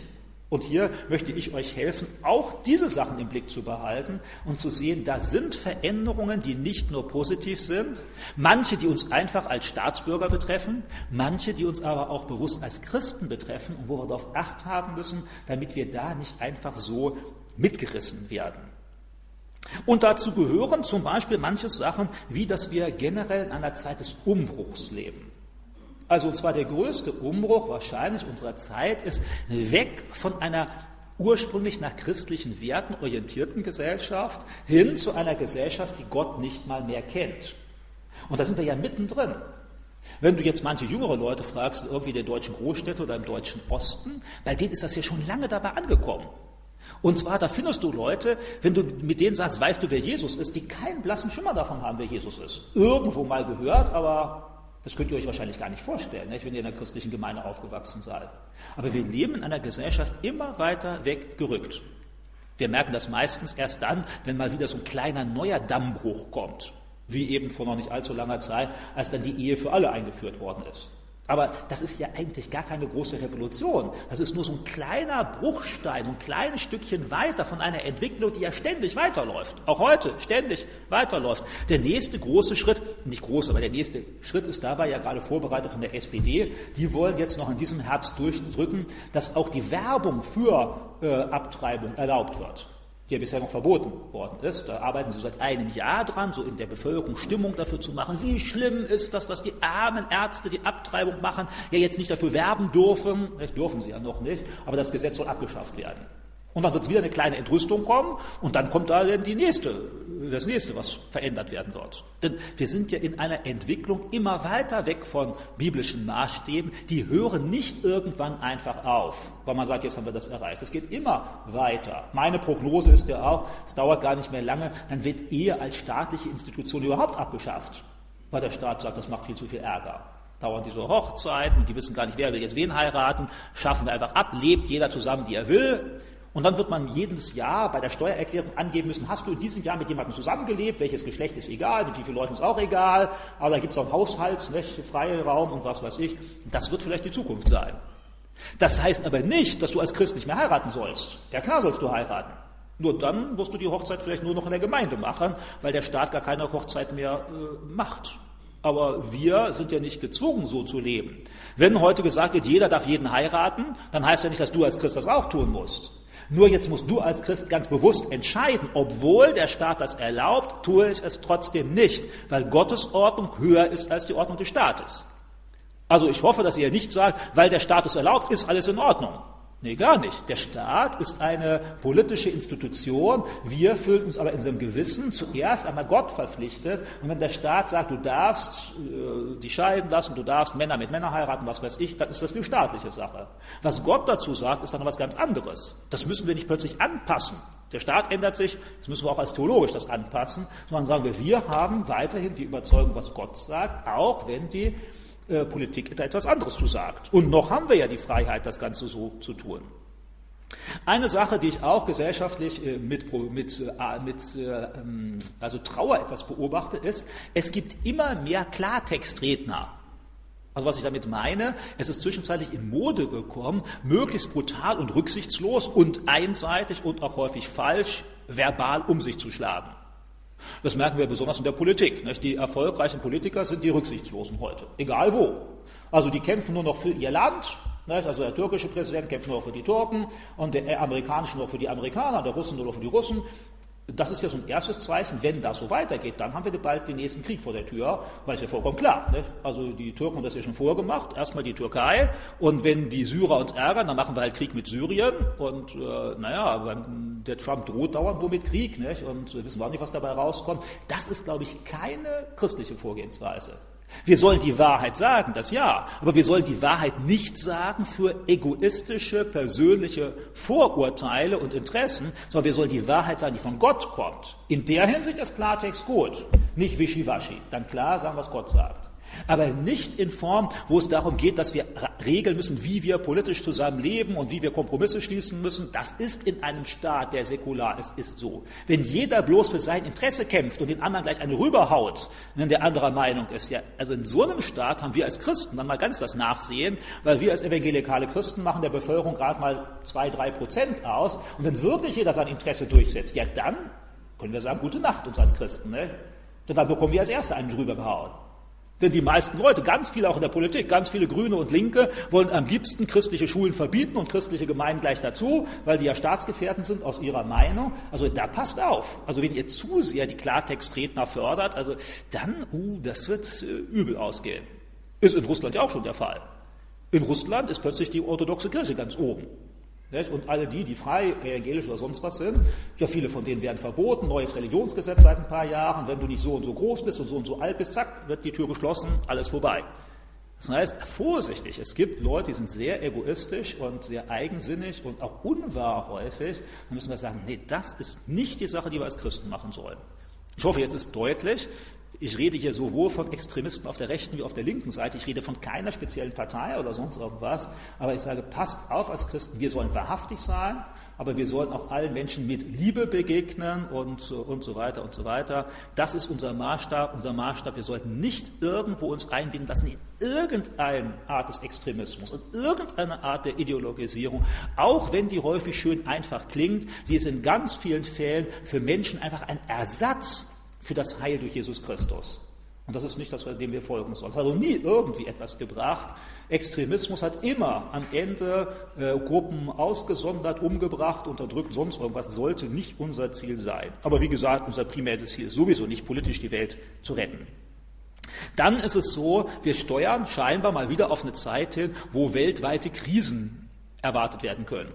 Und hier möchte ich euch helfen, auch diese Sachen im Blick zu behalten und zu sehen, da sind Veränderungen, die nicht nur positiv sind, manche, die uns einfach als Staatsbürger betreffen, manche, die uns aber auch bewusst als Christen betreffen und wo wir darauf acht haben müssen, damit wir da nicht einfach so mitgerissen werden. Und dazu gehören zum Beispiel manche Sachen, wie dass wir generell in einer Zeit des Umbruchs leben. Also und zwar der größte Umbruch wahrscheinlich unserer Zeit ist weg von einer ursprünglich nach christlichen Werten orientierten Gesellschaft hin zu einer Gesellschaft, die Gott nicht mal mehr kennt. Und da sind wir ja mittendrin. Wenn du jetzt manche jüngere Leute fragst, irgendwie der deutschen Großstädte oder im deutschen Osten, bei denen ist das ja schon lange dabei angekommen. Und zwar, da findest du Leute, wenn du mit denen sagst, weißt du, wer Jesus ist, die keinen blassen Schimmer davon haben, wer Jesus ist. Irgendwo mal gehört, aber das könnt ihr euch wahrscheinlich gar nicht vorstellen, nicht, wenn ihr in einer christlichen Gemeinde aufgewachsen seid. Aber wir leben in einer Gesellschaft immer weiter weggerückt. Wir merken das meistens erst dann, wenn mal wieder so ein kleiner neuer Dammbruch kommt, wie eben vor noch nicht allzu langer Zeit, als dann die Ehe für alle eingeführt worden ist. Aber das ist ja eigentlich gar keine große Revolution. Das ist nur so ein kleiner Bruchstein, ein kleines Stückchen weiter von einer Entwicklung, die ja ständig weiterläuft. Auch heute ständig weiterläuft. Der nächste große Schritt, nicht groß, aber der nächste Schritt ist dabei ja gerade vorbereitet von der SPD. Die wollen jetzt noch in diesem Herbst durchdrücken, dass auch die Werbung für äh, Abtreibung erlaubt wird die ja bisher noch verboten worden ist. Da arbeiten sie seit einem Jahr dran, so in der Bevölkerung Stimmung dafür zu machen, wie schlimm ist das, dass die armen Ärzte, die Abtreibung machen, ja jetzt nicht dafür werben dürfen. Das dürfen sie ja noch nicht, aber das Gesetz soll abgeschafft werden. Und dann wird wieder eine kleine Entrüstung kommen und dann kommt da die nächste, das nächste, was verändert werden wird. Denn wir sind ja in einer Entwicklung immer weiter weg von biblischen Maßstäben. Die hören nicht irgendwann einfach auf, weil man sagt, jetzt haben wir das erreicht. Es geht immer weiter. Meine Prognose ist ja auch, es dauert gar nicht mehr lange, dann wird Ehe als staatliche Institution überhaupt abgeschafft, weil der Staat sagt, das macht viel zu viel Ärger dauern diese Hochzeiten und die wissen gar nicht, wer will jetzt wen heiraten, schaffen wir einfach ab, lebt jeder zusammen, wie er will. Und dann wird man jedes Jahr bei der Steuererklärung angeben müssen, hast du in diesem Jahr mit jemandem zusammengelebt, welches Geschlecht ist egal, mit wie vielen Leuten ist auch egal, aber da gibt es auch Haushaltsfreiraum und was weiß ich. Das wird vielleicht die Zukunft sein. Das heißt aber nicht, dass du als Christ nicht mehr heiraten sollst. Ja klar sollst du heiraten. Nur dann musst du die Hochzeit vielleicht nur noch in der Gemeinde machen, weil der Staat gar keine Hochzeit mehr äh, macht. Aber wir sind ja nicht gezwungen, so zu leben. Wenn heute gesagt wird, jeder darf jeden heiraten, dann heißt ja nicht, dass du als Christ das auch tun musst. Nur jetzt musst du als Christ ganz bewusst entscheiden, obwohl der Staat das erlaubt, tue ich es trotzdem nicht, weil Gottes Ordnung höher ist als die Ordnung des Staates. Also ich hoffe, dass ihr nicht sagt, weil der Staat es erlaubt, ist alles in Ordnung. Nee, gar nicht. Der Staat ist eine politische Institution. Wir fühlen uns aber in unserem Gewissen zuerst einmal Gott verpflichtet. Und wenn der Staat sagt, du darfst äh, die scheiden lassen, du darfst Männer mit Männern heiraten, was weiß ich, dann ist das eine staatliche Sache. Was Gott dazu sagt, ist dann was ganz anderes. Das müssen wir nicht plötzlich anpassen. Der Staat ändert sich, das müssen wir auch als theologisch das anpassen, sondern sagen wir, wir haben weiterhin die Überzeugung, was Gott sagt, auch wenn die äh, Politik etwas anderes zu sagt. Und noch haben wir ja die Freiheit, das Ganze so zu tun. Eine Sache, die ich auch gesellschaftlich äh, mit, mit, äh, mit ähm, also Trauer etwas beobachte, ist, es gibt immer mehr Klartextredner. Also was ich damit meine, es ist zwischenzeitlich in Mode gekommen, möglichst brutal und rücksichtslos und einseitig und auch häufig falsch verbal um sich zu schlagen. Das merken wir besonders in der Politik. Nicht? Die erfolgreichen Politiker sind die Rücksichtslosen heute, egal wo. Also die kämpfen nur noch für ihr Land. Nicht? Also der türkische Präsident kämpft nur noch für die Türken und der amerikanische nur noch für die Amerikaner, der Russen nur noch für die Russen. Das ist ja so ein erstes Zeichen, wenn das so weitergeht, dann haben wir bald den nächsten Krieg vor der Tür, weil es ja vollkommen klar. Nicht? Also die Türken haben das ja schon vorgemacht, erstmal die Türkei und wenn die Syrer uns ärgern, dann machen wir halt Krieg mit Syrien und äh, naja, der Trump droht dauernd nur mit Krieg nicht? und wir wissen auch nicht, was dabei rauskommt. Das ist, glaube ich, keine christliche Vorgehensweise. Wir sollen die Wahrheit sagen, das ja, aber wir sollen die Wahrheit nicht sagen für egoistische, persönliche Vorurteile und Interessen, sondern wir sollen die Wahrheit sagen, die von Gott kommt. In der Hinsicht ist Klartext gut, nicht Wischiwaschi. Dann klar sagen, was Gott sagt aber nicht in Form, wo es darum geht, dass wir regeln müssen, wie wir politisch zusammenleben und wie wir Kompromisse schließen müssen. Das ist in einem Staat, der säkular ist, ist so. Wenn jeder bloß für sein Interesse kämpft und den anderen gleich eine rüberhaut, wenn der anderer Meinung ist, ja, also in so einem Staat haben wir als Christen dann mal ganz das Nachsehen, weil wir als evangelikale Christen machen der Bevölkerung gerade mal zwei, drei Prozent aus. Und wenn wirklich jeder sein Interesse durchsetzt, ja, dann können wir sagen, gute Nacht uns als Christen, ne? Denn dann bekommen wir als Erste einen drüber gehauen. Denn die meisten Leute, ganz viele auch in der Politik, ganz viele Grüne und Linke, wollen am liebsten christliche Schulen verbieten und christliche Gemeinden gleich dazu, weil die ja Staatsgefährten sind aus ihrer Meinung. Also da passt auf. Also wenn ihr zu sehr die Klartextredner fördert, also dann, uh, das wird äh, übel ausgehen. Ist in Russland ja auch schon der Fall. In Russland ist plötzlich die orthodoxe Kirche ganz oben. Und alle die, die frei, evangelisch oder sonst was sind, ja, viele von denen werden verboten, neues Religionsgesetz seit ein paar Jahren, wenn du nicht so und so groß bist und so und so alt bist, zack, wird die Tür geschlossen, alles vorbei. Das heißt, vorsichtig, es gibt Leute, die sind sehr egoistisch und sehr eigensinnig und auch unwahr häufig. Dann müssen wir sagen, nee, das ist nicht die Sache, die wir als Christen machen sollen. Ich hoffe, jetzt ist deutlich, ich rede hier sowohl von Extremisten auf der rechten wie auf der linken Seite. Ich rede von keiner speziellen Partei oder sonst irgendwas. Aber ich sage, passt auf als Christen. Wir sollen wahrhaftig sein, aber wir sollen auch allen Menschen mit Liebe begegnen und, und so weiter und so weiter. Das ist unser Maßstab. Unser Maßstab. Wir sollten nicht irgendwo uns einbinden lassen in irgendeine Art des Extremismus und irgendeine Art der Ideologisierung, auch wenn die häufig schön einfach klingt. Sie ist in ganz vielen Fällen für Menschen einfach ein Ersatz für das Heil durch Jesus Christus. Und das ist nicht das, dem wir folgen sollen. Es hat also nie irgendwie etwas gebracht. Extremismus hat immer am Ende äh, Gruppen ausgesondert, umgebracht, unterdrückt, sonst irgendwas. Sollte nicht unser Ziel sein. Aber wie gesagt, unser primäres Ziel ist sowieso nicht politisch die Welt zu retten. Dann ist es so, wir steuern scheinbar mal wieder auf eine Zeit hin, wo weltweite Krisen erwartet werden können.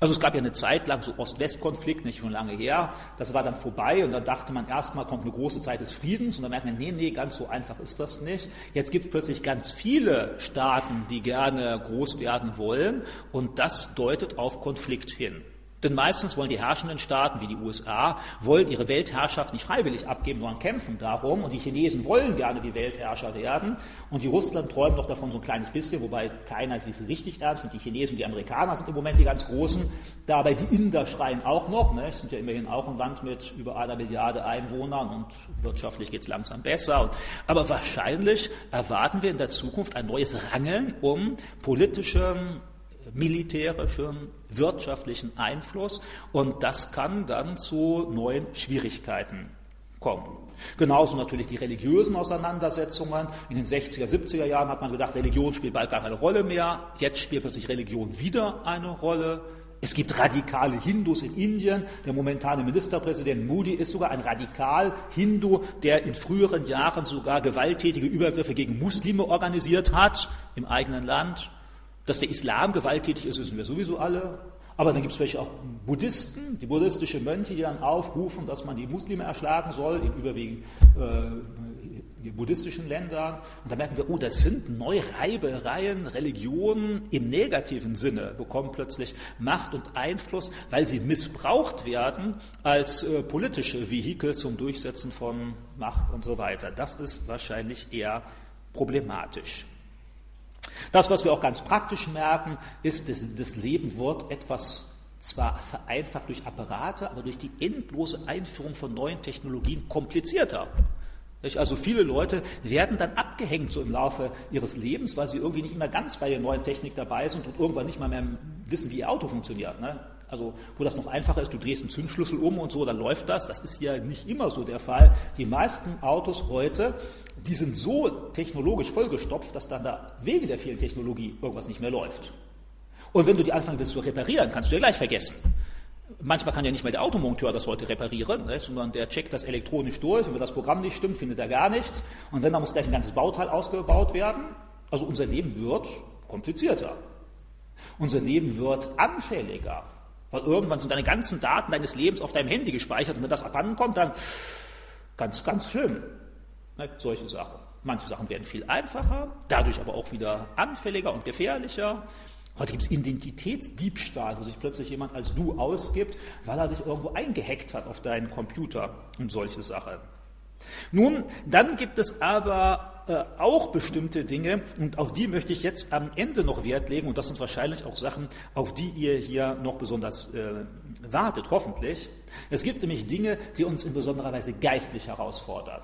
Also es gab ja eine Zeit lang so Ost-West-Konflikt, nicht schon lange her. Das war dann vorbei und dann dachte man erstmal kommt eine große Zeit des Friedens und dann merkt man, nee, nee, ganz so einfach ist das nicht. Jetzt gibt es plötzlich ganz viele Staaten, die gerne groß werden wollen und das deutet auf Konflikt hin. Denn meistens wollen die herrschenden Staaten wie die USA, wollen ihre Weltherrschaft nicht freiwillig abgeben, sondern kämpfen darum. Und die Chinesen wollen gerne die Weltherrscher werden. Und die Russland träumen noch davon so ein kleines bisschen, wobei keiner sich richtig ernst nimmt. Die Chinesen und die Amerikaner sind im Moment die ganz Großen. Dabei die Inder schreien auch noch. Ne? sind ja immerhin auch ein Land mit über einer Milliarde Einwohnern und wirtschaftlich geht es langsam besser. Und, aber wahrscheinlich erwarten wir in der Zukunft ein neues Rangeln um politische militärischen, wirtschaftlichen Einfluss und das kann dann zu neuen Schwierigkeiten kommen. Genauso natürlich die religiösen Auseinandersetzungen. In den 60er, 70er Jahren hat man gedacht, Religion spielt bald gar keine Rolle mehr. Jetzt spielt plötzlich Religion wieder eine Rolle. Es gibt radikale Hindus in Indien. Der momentane Ministerpräsident Modi ist sogar ein Radikal-Hindu, der in früheren Jahren sogar gewalttätige Übergriffe gegen Muslime organisiert hat im eigenen Land. Dass der Islam gewalttätig ist, wissen wir sowieso alle. Aber dann gibt es welche auch Buddhisten, die buddhistische Mönche, die dann aufrufen, dass man die Muslime erschlagen soll, in überwiegend äh, buddhistischen Ländern. Und da merken wir, oh, das sind neue Reibereien, Religionen im negativen Sinne bekommen plötzlich Macht und Einfluss, weil sie missbraucht werden als äh, politische Vehikel zum Durchsetzen von Macht und so weiter. Das ist wahrscheinlich eher problematisch. Das, was wir auch ganz praktisch merken, ist, dass das Leben wird etwas zwar vereinfacht durch Apparate, aber durch die endlose Einführung von neuen Technologien komplizierter. Also viele Leute werden dann abgehängt so im Laufe ihres Lebens, weil sie irgendwie nicht immer ganz bei der neuen Technik dabei sind und irgendwann nicht mal mehr wissen, wie ihr Auto funktioniert. Ne? Also wo das noch einfacher ist, du drehst einen Zündschlüssel um und so, dann läuft das. Das ist ja nicht immer so der Fall. Die meisten Autos heute die sind so technologisch vollgestopft, dass dann da wegen der vielen Technologie irgendwas nicht mehr läuft. Und wenn du die anfangen willst zu reparieren, kannst du ja gleich vergessen. Manchmal kann ja nicht mehr der Automonteur das heute reparieren, ne, sondern der checkt das elektronisch durch und wenn das Programm nicht stimmt, findet er gar nichts. Und wenn, dann muss gleich ein ganzes Bauteil ausgebaut werden. Also unser Leben wird komplizierter. Unser Leben wird anfälliger. Weil irgendwann sind deine ganzen Daten deines Lebens auf deinem Handy gespeichert und wenn das abhandenkommt, dann ganz, ganz schlimm. Ne, solche Sachen. Manche Sachen werden viel einfacher, dadurch aber auch wieder anfälliger und gefährlicher. Heute gibt es Identitätsdiebstahl, wo sich plötzlich jemand als du ausgibt, weil er dich irgendwo eingehackt hat auf deinen Computer und solche Sachen. Nun, dann gibt es aber äh, auch bestimmte Dinge und auf die möchte ich jetzt am Ende noch Wert legen und das sind wahrscheinlich auch Sachen, auf die ihr hier noch besonders äh, wartet, hoffentlich. Es gibt nämlich Dinge, die uns in besonderer Weise geistlich herausfordern.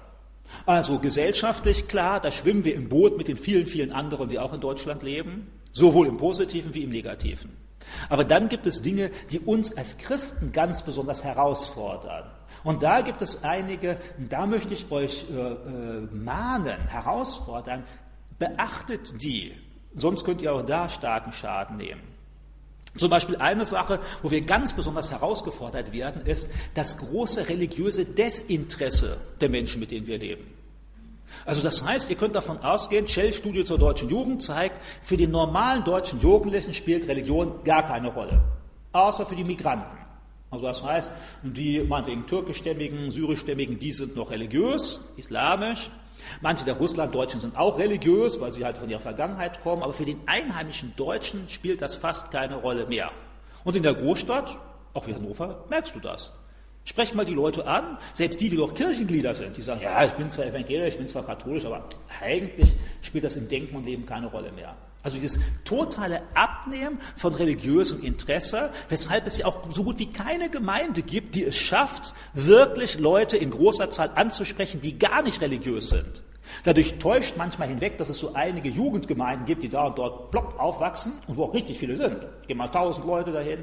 Also gesellschaftlich, klar, da schwimmen wir im Boot mit den vielen, vielen anderen, die auch in Deutschland leben, sowohl im positiven wie im negativen. Aber dann gibt es Dinge, die uns als Christen ganz besonders herausfordern. Und da gibt es einige, da möchte ich euch äh, äh, mahnen, herausfordern, beachtet die, sonst könnt ihr auch da starken Schaden nehmen. Zum Beispiel eine Sache, wo wir ganz besonders herausgefordert werden, ist das große religiöse Desinteresse der Menschen, mit denen wir leben. Also das heißt, ihr könnt davon ausgehen, Shell-Studie zur deutschen Jugend zeigt, für den normalen deutschen Jugendlichen spielt Religion gar keine Rolle, außer für die Migranten. Also das heißt, die meinetwegen türkischstämmigen, syrischstämmigen, die sind noch religiös, islamisch. Manche der Russlanddeutschen sind auch religiös, weil sie halt von ihrer Vergangenheit kommen, aber für den einheimischen Deutschen spielt das fast keine Rolle mehr. Und in der Großstadt, auch wie Hannover, merkst du das. Sprech mal die Leute an, selbst die, die doch Kirchenglieder sind, die sagen, ja, ich bin zwar evangelisch, ich bin zwar katholisch, aber eigentlich spielt das im Denken und Leben keine Rolle mehr. Also dieses totale Abnehmen von religiösem Interesse, weshalb es ja auch so gut wie keine Gemeinde gibt, die es schafft, wirklich Leute in großer Zahl anzusprechen, die gar nicht religiös sind. Dadurch täuscht manchmal hinweg, dass es so einige Jugendgemeinden gibt, die da und dort plopp aufwachsen und wo auch richtig viele sind. Gehen mal tausend Leute dahin.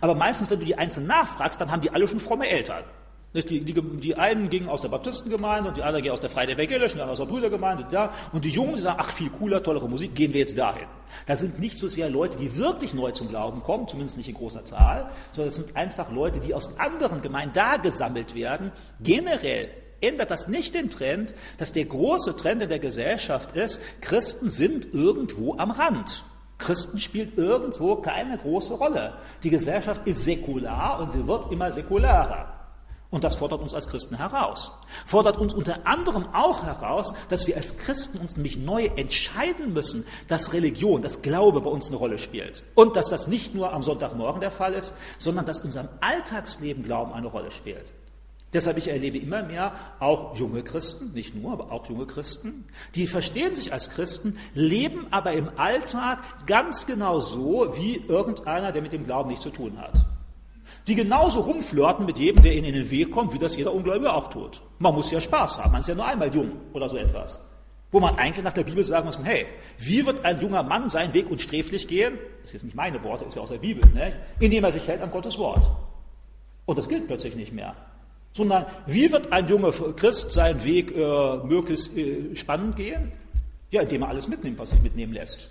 Aber meistens, wenn du die einzeln nachfragst, dann haben die alle schon fromme Eltern. Die, die, die, einen gingen aus der Baptistengemeinde und die anderen gingen aus der Freien Evangelischen, die anderen aus der Brüdergemeinde, da. Und die Jungen, die sagen, ach, viel cooler, tollere Musik, gehen wir jetzt dahin. Da sind nicht so sehr Leute, die wirklich neu zum Glauben kommen, zumindest nicht in großer Zahl, sondern es sind einfach Leute, die aus anderen Gemeinden da gesammelt werden. Generell ändert das nicht den Trend, dass der große Trend in der Gesellschaft ist, Christen sind irgendwo am Rand. Christen spielt irgendwo keine große Rolle. Die Gesellschaft ist säkular und sie wird immer säkularer. Und das fordert uns als Christen heraus. Fordert uns unter anderem auch heraus, dass wir als Christen uns nämlich neu entscheiden müssen, dass Religion, dass Glaube bei uns eine Rolle spielt. Und dass das nicht nur am Sonntagmorgen der Fall ist, sondern dass unserem Alltagsleben Glauben eine Rolle spielt. Deshalb ich erlebe immer mehr auch junge Christen, nicht nur, aber auch junge Christen, die verstehen sich als Christen, leben aber im Alltag ganz genau so wie irgendeiner, der mit dem Glauben nichts zu tun hat die genauso rumflirten mit jedem, der ihnen in den Weg kommt, wie das jeder Ungläubige auch tut. Man muss ja Spaß haben, man ist ja nur einmal jung oder so etwas. Wo man eigentlich nach der Bibel sagen muss, hey, wie wird ein junger Mann seinen Weg unsträflich gehen? Das sind jetzt nicht meine Worte, ist ja aus der Bibel, ne? indem er sich hält an Gottes Wort. Und das gilt plötzlich nicht mehr. Sondern wie wird ein junger Christ seinen Weg äh, möglichst äh, spannend gehen? Ja, indem er alles mitnimmt, was sich mitnehmen lässt.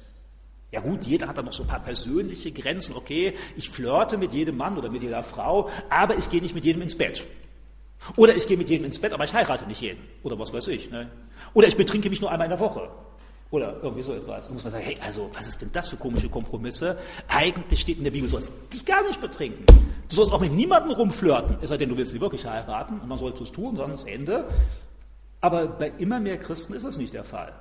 Ja gut, jeder hat da noch so ein paar persönliche Grenzen. Okay, ich flirte mit jedem Mann oder mit jeder Frau, aber ich gehe nicht mit jedem ins Bett. Oder ich gehe mit jedem ins Bett, aber ich heirate nicht jeden. Oder was weiß ich. Ne? Oder ich betrinke mich nur einmal in der Woche. Oder irgendwie so etwas. Da muss man sagen, hey, also was ist denn das für komische Kompromisse? Eigentlich steht in der Bibel, du sollst dich gar nicht betrinken. Du sollst auch mit niemandem rumflirten, es sei denn, du willst sie wirklich heiraten und man sollte es tun, sonst Ende. Aber bei immer mehr Christen ist das nicht der Fall.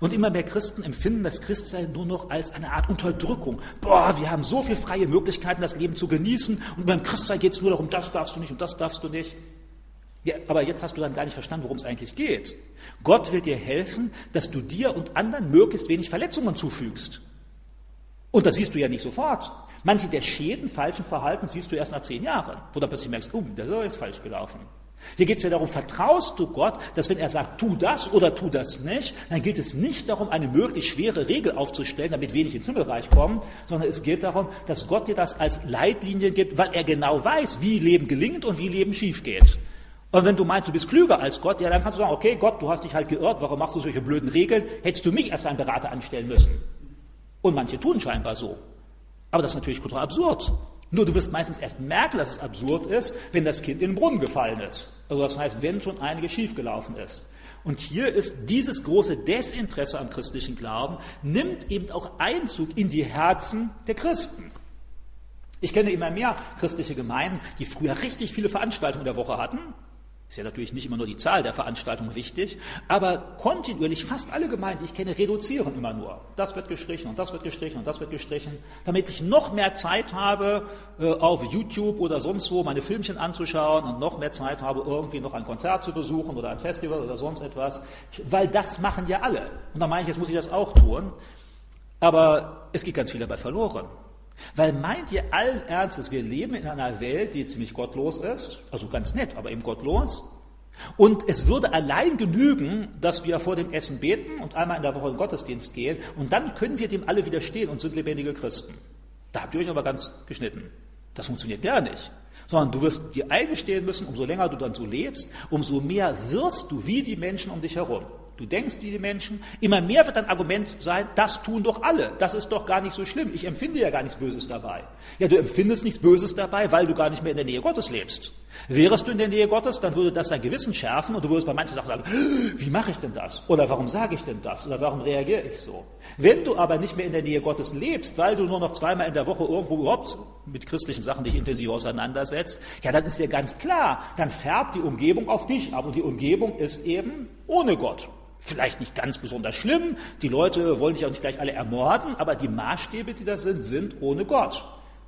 Und immer mehr Christen empfinden das Christsein nur noch als eine Art Unterdrückung. Boah, wir haben so viele freie Möglichkeiten, das Leben zu genießen. Und beim Christsein geht es nur darum, das darfst du nicht und das darfst du nicht. Ja, aber jetzt hast du dann gar nicht verstanden, worum es eigentlich geht. Gott will dir helfen, dass du dir und anderen möglichst wenig Verletzungen zufügst. Und das siehst du ja nicht sofort. Manche der Schäden falschen Verhaltens siehst du erst nach zehn Jahren, wo du plötzlich merkst, oh, das ist jetzt falsch gelaufen. Hier geht es ja darum, vertraust du Gott, dass wenn er sagt, tu das oder tu das nicht, dann geht es nicht darum, eine möglichst schwere Regel aufzustellen, damit wenig ins Himmelreich kommen, sondern es geht darum, dass Gott dir das als Leitlinie gibt, weil er genau weiß, wie Leben gelingt und wie Leben schief geht. Und wenn du meinst, du bist klüger als Gott, ja, dann kannst du sagen, okay, Gott, du hast dich halt geirrt, warum machst du solche blöden Regeln? Hättest du mich als einen Berater anstellen müssen. Und manche tun scheinbar so. Aber das ist natürlich total absurd. Nur du wirst meistens erst merken, dass es absurd ist, wenn das Kind in den Brunnen gefallen ist. Also das heißt, wenn schon einiges schiefgelaufen ist. Und hier ist dieses große Desinteresse am christlichen Glauben, nimmt eben auch Einzug in die Herzen der Christen. Ich kenne immer mehr christliche Gemeinden, die früher richtig viele Veranstaltungen in der Woche hatten, ist ja natürlich nicht immer nur die Zahl der Veranstaltungen wichtig, aber kontinuierlich fast alle Gemeinden, die ich kenne, reduzieren immer nur. Das wird gestrichen und das wird gestrichen und das wird gestrichen, damit ich noch mehr Zeit habe, äh, auf YouTube oder sonst wo meine Filmchen anzuschauen und noch mehr Zeit habe, irgendwie noch ein Konzert zu besuchen oder ein Festival oder sonst etwas, weil das machen ja alle. Und dann meine ich, jetzt muss ich das auch tun. Aber es geht ganz viel dabei verloren. Weil meint ihr allen Ernstes, wir leben in einer Welt, die ziemlich gottlos ist, also ganz nett, aber eben gottlos. Und es würde allein genügen, dass wir vor dem Essen beten und einmal in der Woche in den Gottesdienst gehen und dann können wir dem alle widerstehen und sind lebendige Christen. Da habt ihr euch aber ganz geschnitten. Das funktioniert gar nicht. sondern du wirst dir eingestehen müssen, umso länger du dann so lebst, umso mehr wirst du wie die Menschen um dich herum. Du denkst wie die Menschen, immer mehr wird dein Argument sein, das tun doch alle, das ist doch gar nicht so schlimm, ich empfinde ja gar nichts Böses dabei. Ja, du empfindest nichts Böses dabei, weil du gar nicht mehr in der Nähe Gottes lebst. Wärest du in der Nähe Gottes, dann würde das dein Gewissen schärfen und du würdest bei manchen Sachen sagen, wie mache ich denn das? Oder warum sage ich denn das? Oder warum reagiere ich so? Wenn du aber nicht mehr in der Nähe Gottes lebst, weil du nur noch zweimal in der Woche irgendwo überhaupt mit christlichen Sachen dich intensiv auseinandersetzt, ja, dann ist dir ganz klar, dann färbt die Umgebung auf dich ab und die Umgebung ist eben ohne Gott. Vielleicht nicht ganz besonders schlimm, die Leute wollen dich auch nicht gleich alle ermorden, aber die Maßstäbe, die da sind, sind ohne Gott.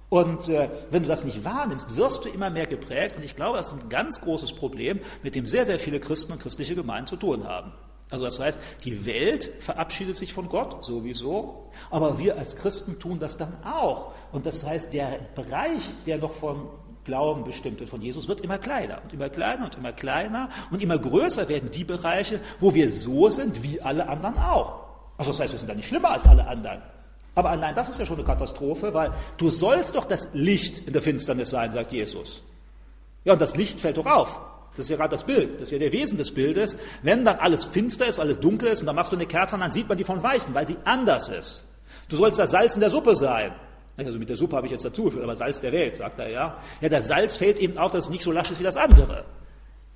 Und äh, wenn du das nicht wahrnimmst, wirst du immer mehr geprägt. Und ich glaube, das ist ein ganz großes Problem, mit dem sehr, sehr viele Christen und christliche Gemeinden zu tun haben. Also das heißt, die Welt verabschiedet sich von Gott sowieso, aber wir als Christen tun das dann auch. Und das heißt, der Bereich, der noch von Glauben bestimmt wird von Jesus, wird immer kleiner und immer kleiner und immer kleiner und immer größer werden die Bereiche, wo wir so sind wie alle anderen auch. Also das heißt, wir sind da nicht schlimmer als alle anderen. Aber allein das ist ja schon eine Katastrophe, weil du sollst doch das Licht in der Finsternis sein, sagt Jesus. Ja, und das Licht fällt doch auf. Das ist ja gerade das Bild, das ist ja der Wesen des Bildes. Wenn dann alles finster ist, alles dunkel ist und dann machst du eine Kerze an, dann sieht man die von Weißen, weil sie anders ist. Du sollst das Salz in der Suppe sein. Also mit der Suppe habe ich jetzt dazu geführt, aber Salz der Welt, sagt er ja. Ja, das Salz fällt eben auf, dass es nicht so lasch ist wie das andere.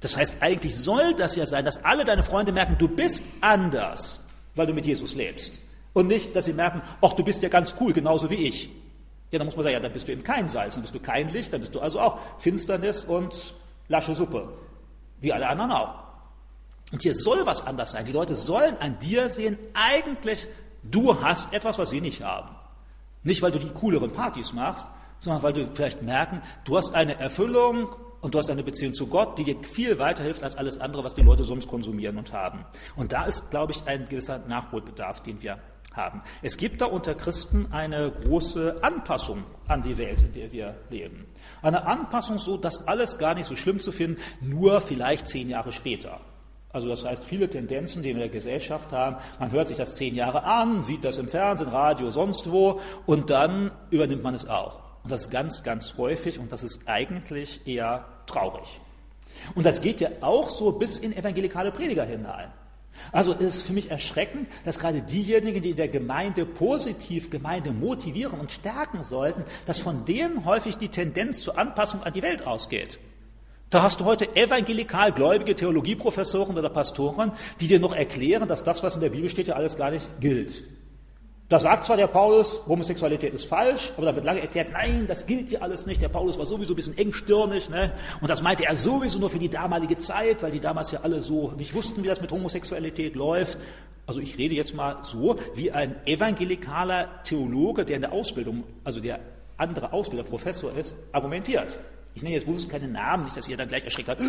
Das heißt, eigentlich soll das ja sein, dass alle deine Freunde merken, du bist anders, weil du mit Jesus lebst. Und nicht, dass sie merken, ach, du bist ja ganz cool, genauso wie ich. Ja, dann muss man sagen, ja, dann bist du eben kein Salz, dann bist du kein Licht, dann bist du also auch Finsternis und lasche Suppe, wie alle anderen auch. Und hier soll was anders sein. Die Leute sollen an dir sehen, eigentlich, du hast etwas, was sie nicht haben. Nicht, weil du die cooleren Partys machst, sondern weil du vielleicht merken, du hast eine Erfüllung und du hast eine Beziehung zu Gott, die dir viel weiterhilft als alles andere, was die Leute sonst konsumieren und haben. Und da ist, glaube ich, ein gewisser Nachholbedarf, den wir haben. Es gibt da unter Christen eine große Anpassung an die Welt, in der wir leben. Eine Anpassung so, dass alles gar nicht so schlimm zu finden, nur vielleicht zehn Jahre später. Also das heißt, viele Tendenzen, die wir in der Gesellschaft haben, man hört sich das zehn Jahre an, sieht das im Fernsehen, Radio, sonst wo und dann übernimmt man es auch. Und das ist ganz, ganz häufig und das ist eigentlich eher traurig. Und das geht ja auch so bis in evangelikale Prediger hinein. Also es ist für mich erschreckend, dass gerade diejenigen, die in der Gemeinde positiv Gemeinde motivieren und stärken sollten, dass von denen häufig die Tendenz zur Anpassung an die Welt ausgeht. Da hast du heute evangelikal gläubige Theologieprofessoren oder Pastoren, die dir noch erklären, dass das, was in der Bibel steht, ja alles gar nicht gilt. Da sagt zwar der Paulus, Homosexualität ist falsch, aber da wird lange erklärt, nein, das gilt hier alles nicht. Der Paulus war sowieso ein bisschen engstirnig, ne? Und das meinte er sowieso nur für die damalige Zeit, weil die damals ja alle so nicht wussten, wie das mit Homosexualität läuft. Also ich rede jetzt mal so, wie ein evangelikaler Theologe, der in der Ausbildung, also der andere Ausbilder, Professor ist, argumentiert. Ich nenne jetzt bewusst keine Namen, nicht, dass ihr dann gleich erschreckt habt,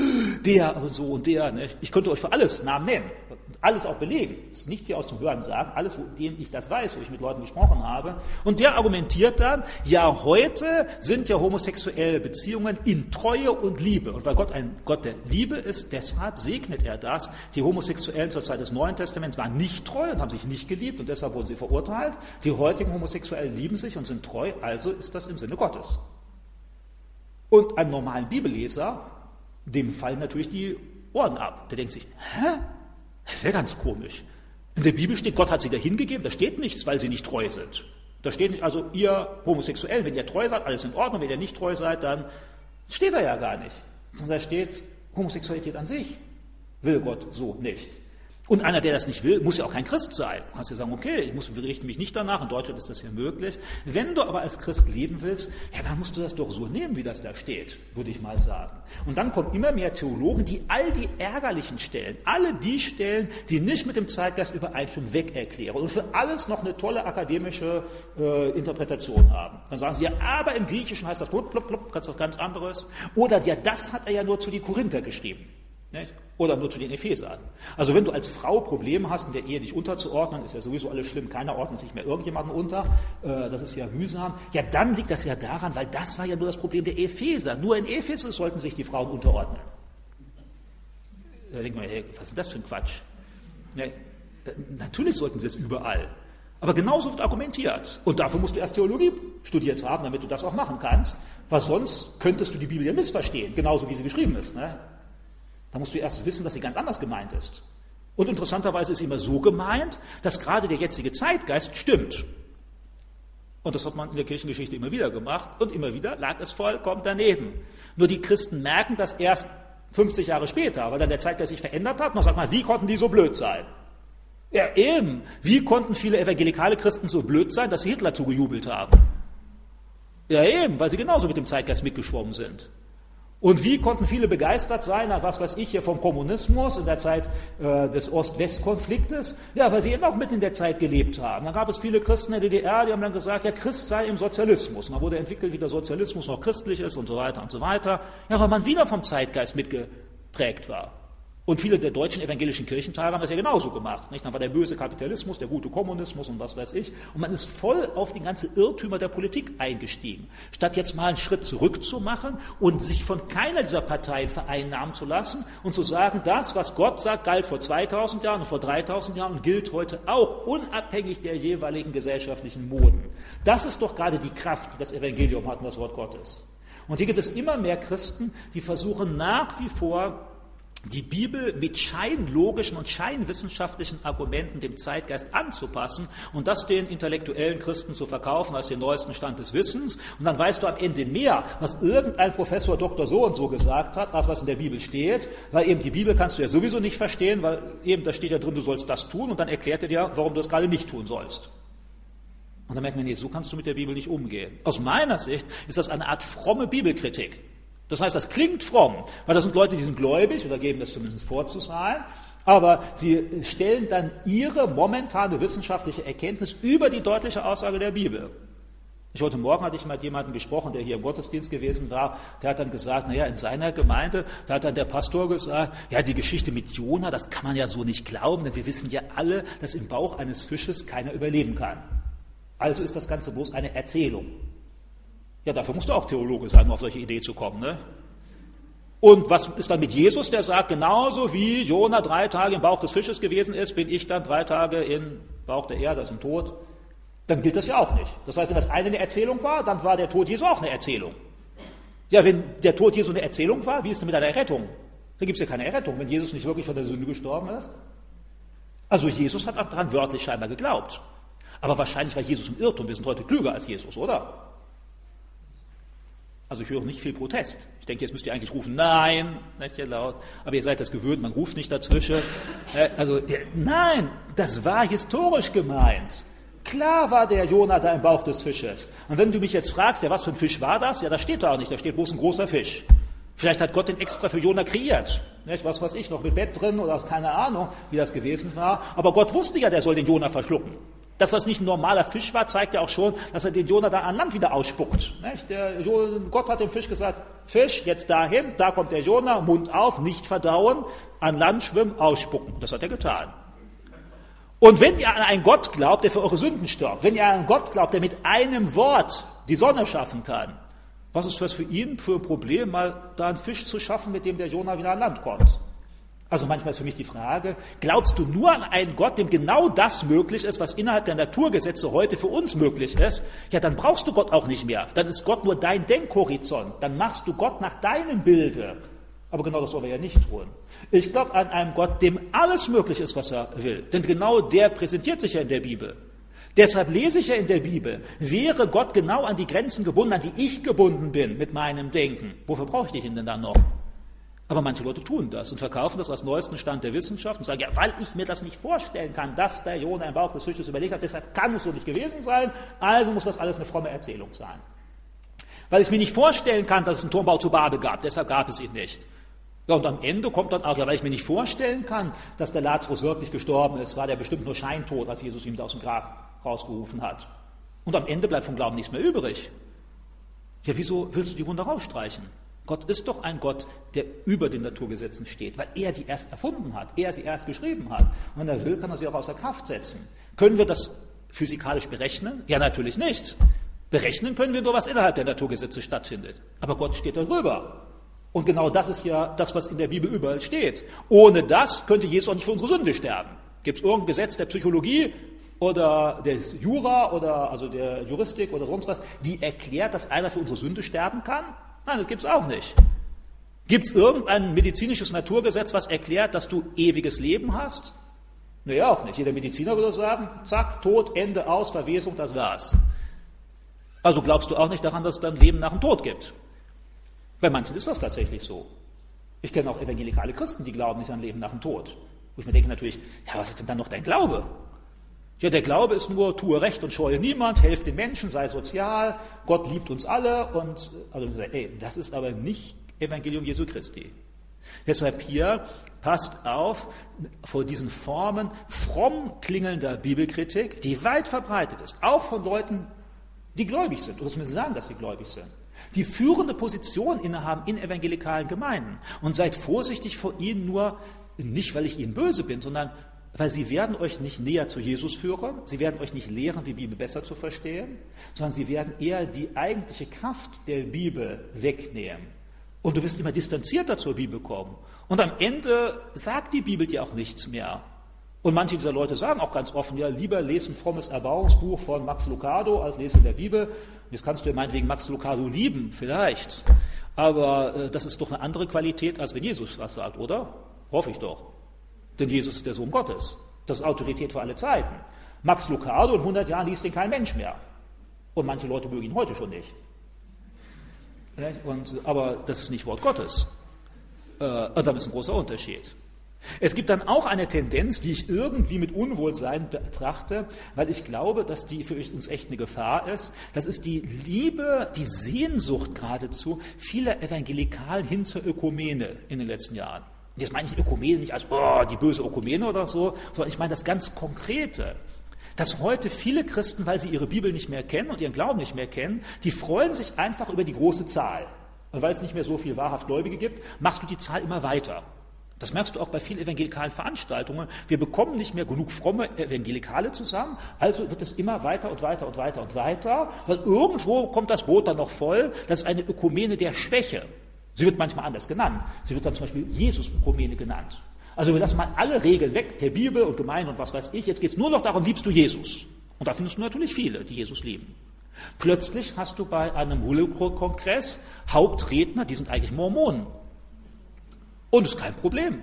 der und so und der. Ne? Ich könnte euch für alles Namen nennen, alles auch belegen. Das ist nicht hier aus dem Hören sagen, alles, wo ich das weiß, wo ich mit Leuten gesprochen habe. Und der argumentiert dann, ja, heute sind ja homosexuelle Beziehungen in Treue und Liebe. Und weil Gott ein Gott der Liebe ist, deshalb segnet er das. Die Homosexuellen zur Zeit des Neuen Testaments waren nicht treu und haben sich nicht geliebt und deshalb wurden sie verurteilt. Die heutigen Homosexuellen lieben sich und sind treu, also ist das im Sinne Gottes. Und einem normalen Bibelleser, dem fallen natürlich die Ohren ab. Der denkt sich, hä? Das ist ja ganz komisch. In der Bibel steht, Gott hat sie dahin gegeben, da steht nichts, weil sie nicht treu sind. Da steht nicht, also ihr Homosexuellen, wenn ihr treu seid, alles in Ordnung, wenn ihr nicht treu seid, dann steht da ja gar nicht. Sondern da steht, Homosexualität an sich will Gott so nicht. Und einer, der das nicht will, muss ja auch kein Christ sein. Du kannst ja sagen, okay, ich muss, richte mich nicht danach, in Deutschland ist das ja möglich. Wenn du aber als Christ leben willst, ja, dann musst du das doch so nehmen, wie das da steht, würde ich mal sagen. Und dann kommen immer mehr Theologen, die all die ärgerlichen Stellen, alle die Stellen, die nicht mit dem Zeitgeist übereinstimmen, weg erklären und für alles noch eine tolle akademische äh, Interpretation haben. Dann sagen sie, ja, aber im Griechischen heißt das blub, blub, blub, ganz was ganz anderes. Oder ja, das hat er ja nur zu die Korinther geschrieben. Nicht? Oder nur zu den Ephesern. Also wenn du als Frau Probleme hast, in der Ehe dich unterzuordnen, ist ja sowieso alles schlimm, keiner ordnet sich mehr irgendjemanden unter, äh, das ist ja mühsam, ja dann liegt das ja daran, weil das war ja nur das Problem der Epheser. Nur in Ephesus sollten sich die Frauen unterordnen. Da denkt man, hey, was ist das für ein Quatsch? Ja, äh, natürlich sollten sie es überall. Aber genauso wird argumentiert. Und dafür musst du erst Theologie studiert haben, damit du das auch machen kannst. Weil sonst könntest du die Bibel ja missverstehen, genauso wie sie geschrieben ist. Ne? Da musst du erst wissen, dass sie ganz anders gemeint ist. Und interessanterweise ist sie immer so gemeint, dass gerade der jetzige Zeitgeist stimmt. Und das hat man in der Kirchengeschichte immer wieder gemacht und immer wieder lag es vollkommen daneben. Nur die Christen merken das erst 50 Jahre später, weil dann der Zeitgeist sich verändert hat. Und dann sagt man, wie konnten die so blöd sein? Ja, eben. Wie konnten viele evangelikale Christen so blöd sein, dass sie Hitler zugejubelt haben? Ja, eben, weil sie genauso mit dem Zeitgeist mitgeschwommen sind. Und wie konnten viele begeistert sein, nach was weiß ich hier vom Kommunismus in der Zeit äh, des Ost-West-Konfliktes? Ja, weil sie eben auch mitten in der Zeit gelebt haben. Dann gab es viele Christen in der DDR, die haben dann gesagt, ja, Christ sei im Sozialismus. Und dann wurde entwickelt, wie der Sozialismus noch christlich ist und so weiter und so weiter. Ja, weil man wieder vom Zeitgeist mitgeprägt war. Und viele der deutschen evangelischen Kirchentage haben das ja genauso gemacht. Nicht? Dann war der böse Kapitalismus, der gute Kommunismus und was weiß ich. Und man ist voll auf die ganze Irrtümer der Politik eingestiegen. Statt jetzt mal einen Schritt zurück zu machen und sich von keiner dieser Parteien vereinnahmen zu lassen und zu sagen, das, was Gott sagt, galt vor 2000 Jahren und vor 3000 Jahren und gilt heute auch, unabhängig der jeweiligen gesellschaftlichen Moden. Das ist doch gerade die Kraft, die das Evangelium hat und das Wort Gottes. Und hier gibt es immer mehr Christen, die versuchen nach wie vor, die Bibel mit scheinlogischen und scheinwissenschaftlichen Argumenten dem Zeitgeist anzupassen und das den intellektuellen Christen zu verkaufen als den neuesten Stand des Wissens. Und dann weißt du am Ende mehr, was irgendein Professor Doktor so und so gesagt hat, als was in der Bibel steht, weil eben die Bibel kannst du ja sowieso nicht verstehen, weil eben da steht ja drin, du sollst das tun und dann erklärt er dir, warum du das gerade nicht tun sollst. Und dann merkt man, nee, so kannst du mit der Bibel nicht umgehen. Aus meiner Sicht ist das eine Art fromme Bibelkritik. Das heißt, das klingt fromm, weil das sind Leute, die sind gläubig oder geben das zumindest vor zu sein, aber sie stellen dann ihre momentane wissenschaftliche Erkenntnis über die deutliche Aussage der Bibel. Ich heute Morgen hatte ich mit jemandem gesprochen, der hier im Gottesdienst gewesen war. Der hat dann gesagt, naja, in seiner Gemeinde, da hat dann der Pastor gesagt, ja, die Geschichte mit Jona, das kann man ja so nicht glauben, denn wir wissen ja alle, dass im Bauch eines Fisches keiner überleben kann. Also ist das Ganze bloß eine Erzählung. Ja, dafür musst du auch Theologe sein, um auf solche Idee zu kommen. Ne? Und was ist dann mit Jesus, der sagt, genauso wie Jona drei Tage im Bauch des Fisches gewesen ist, bin ich dann drei Tage im Bauch der Erde, also im Tod. Dann gilt das ja auch nicht. Das heißt, wenn das eine eine Erzählung war, dann war der Tod Jesu auch eine Erzählung. Ja, wenn der Tod Jesu eine Erzählung war, wie ist denn mit einer Errettung? Da gibt es ja keine Errettung, wenn Jesus nicht wirklich von der Sünde gestorben ist. Also Jesus hat daran wörtlich scheinbar geglaubt. Aber wahrscheinlich war Jesus im Irrtum. Wir sind heute klüger als Jesus, oder? Also ich höre nicht viel Protest. Ich denke, jetzt müsst ihr eigentlich rufen, nein, nicht hier laut. Aber ihr seid das gewöhnt, man ruft nicht dazwischen. Also nein, das war historisch gemeint. Klar war der Jonah da im Bauch des Fisches. Und wenn du mich jetzt fragst, ja, was für ein Fisch war das? Ja, da steht da auch nicht, da steht bloß ein großer Fisch. Vielleicht hat Gott den extra für Jonah kreiert. Nicht? Was weiß ich, noch mit Bett drin oder keine Ahnung, wie das gewesen war. Aber Gott wusste ja, der soll den Jonah verschlucken. Dass das nicht ein normaler Fisch war, zeigt ja auch schon, dass er den Jonah da an Land wieder ausspuckt. Der, Gott hat dem Fisch gesagt, Fisch, jetzt dahin, da kommt der Jonah, Mund auf, nicht verdauen, an Land schwimmen, ausspucken. Das hat er getan. Und wenn ihr an einen Gott glaubt, der für eure Sünden stirbt, wenn ihr an einen Gott glaubt, der mit einem Wort die Sonne schaffen kann, was ist das für ihn für ein Problem, mal da einen Fisch zu schaffen, mit dem der Jonah wieder an Land kommt? Also manchmal ist für mich die Frage, glaubst du nur an einen Gott, dem genau das möglich ist, was innerhalb der Naturgesetze heute für uns möglich ist? Ja, dann brauchst du Gott auch nicht mehr. Dann ist Gott nur dein Denkhorizont. Dann machst du Gott nach deinem Bilde. Aber genau das sollen wir ja nicht tun. Ich glaube an einen Gott, dem alles möglich ist, was er will. Denn genau der präsentiert sich ja in der Bibel. Deshalb lese ich ja in der Bibel, wäre Gott genau an die Grenzen gebunden, an die ich gebunden bin mit meinem Denken. Wofür brauche ich dich denn dann noch? Aber manche Leute tun das und verkaufen das als neuesten Stand der Wissenschaft und sagen, ja, weil ich mir das nicht vorstellen kann, dass der Jona im Bauch des Fisches überlegt hat, deshalb kann es so nicht gewesen sein, also muss das alles eine fromme Erzählung sein. Weil ich mir nicht vorstellen kann, dass es einen Turmbau zu Babel gab, deshalb gab es ihn nicht. Ja, und am Ende kommt dann auch, ja, weil ich mir nicht vorstellen kann, dass der Lazarus wirklich gestorben ist, war der bestimmt nur scheintot, als Jesus da aus dem Grab rausgerufen hat. Und am Ende bleibt vom Glauben nichts mehr übrig. Ja, wieso willst du die Wunder rausstreichen? Gott ist doch ein Gott, der über den Naturgesetzen steht, weil er die erst erfunden hat, er sie erst geschrieben hat. Und wenn er will, kann er sie auch außer Kraft setzen. Können wir das physikalisch berechnen? Ja, natürlich nicht. Berechnen können wir nur, was innerhalb der Naturgesetze stattfindet. Aber Gott steht darüber. Und genau das ist ja das, was in der Bibel überall steht. Ohne das könnte Jesus auch nicht für unsere Sünde sterben. Gibt es irgendein Gesetz der Psychologie, oder des Jura oder also der Juristik oder sonst was, die erklärt, dass einer für unsere Sünde sterben kann? Nein, das gibt es auch nicht. Gibt es irgendein medizinisches Naturgesetz, was erklärt, dass du ewiges Leben hast? Nee, auch nicht. Jeder Mediziner würde sagen, zack, Tod, Ende aus, Verwesung, das war's. Also glaubst du auch nicht daran, dass es dann Leben nach dem Tod gibt. Bei manchen ist das tatsächlich so. Ich kenne auch evangelikale Christen, die glauben nicht an Leben nach dem Tod. Wo ich mir denke natürlich, ja, was ist denn dann noch dein Glaube? Ja, der Glaube ist nur, tue Recht und scheue niemand, helfe den Menschen, sei sozial, Gott liebt uns alle und, also, ey, das ist aber nicht Evangelium Jesu Christi. Deshalb hier passt auf vor diesen Formen fromm klingelnder Bibelkritik, die weit verbreitet ist, auch von Leuten, die gläubig sind, oder zumindest sagen, dass sie gläubig sind, die führende Position innehaben in evangelikalen Gemeinden. Und seid vorsichtig vor ihnen nur, nicht weil ich ihnen böse bin, sondern weil sie werden euch nicht näher zu Jesus führen, sie werden euch nicht lehren, die Bibel besser zu verstehen, sondern sie werden eher die eigentliche Kraft der Bibel wegnehmen. Und du wirst immer distanzierter zur Bibel kommen. Und am Ende sagt die Bibel dir auch nichts mehr. Und manche dieser Leute sagen auch ganz offen, ja, lieber lesen frommes Erbauungsbuch von Max Lucado als lesen der Bibel. Jetzt kannst du ja meinetwegen Max Lucado lieben, vielleicht. Aber äh, das ist doch eine andere Qualität, als wenn Jesus was sagt, oder? Hoffe ich doch. Denn Jesus ist der Sohn Gottes. Das ist Autorität für alle Zeiten. Max Lucado in 100 Jahren liest den kein Mensch mehr. Und manche Leute mögen ihn heute schon nicht. Und, aber das ist nicht Wort Gottes. Äh, da ist ein großer Unterschied. Es gibt dann auch eine Tendenz, die ich irgendwie mit Unwohlsein betrachte, weil ich glaube, dass die für uns echt eine Gefahr ist. Das ist die Liebe, die Sehnsucht geradezu vieler Evangelikalen hin zur Ökumene in den letzten Jahren. Und jetzt meine ich Ökumene nicht als oh, die böse Ökumene oder so, sondern ich meine das ganz Konkrete. Dass heute viele Christen, weil sie ihre Bibel nicht mehr kennen und ihren Glauben nicht mehr kennen, die freuen sich einfach über die große Zahl. Und weil es nicht mehr so viel wahrhaft Gläubige gibt, machst du die Zahl immer weiter. Das merkst du auch bei vielen evangelikalen Veranstaltungen. Wir bekommen nicht mehr genug fromme Evangelikale zusammen, also wird es immer weiter und weiter und weiter und weiter, weil irgendwo kommt das Boot dann noch voll. Das ist eine Ökumene der Schwäche. Sie wird manchmal anders genannt. Sie wird dann zum Beispiel Jesus-Ökumene genannt. Also wir lassen mal alle Regeln weg, der Bibel und Gemeinde und was weiß ich. Jetzt geht es nur noch darum, liebst du Jesus? Und da findest du natürlich viele, die Jesus lieben. Plötzlich hast du bei einem Holocaust-Kongress Hauptredner, die sind eigentlich Mormonen. Und es ist kein Problem.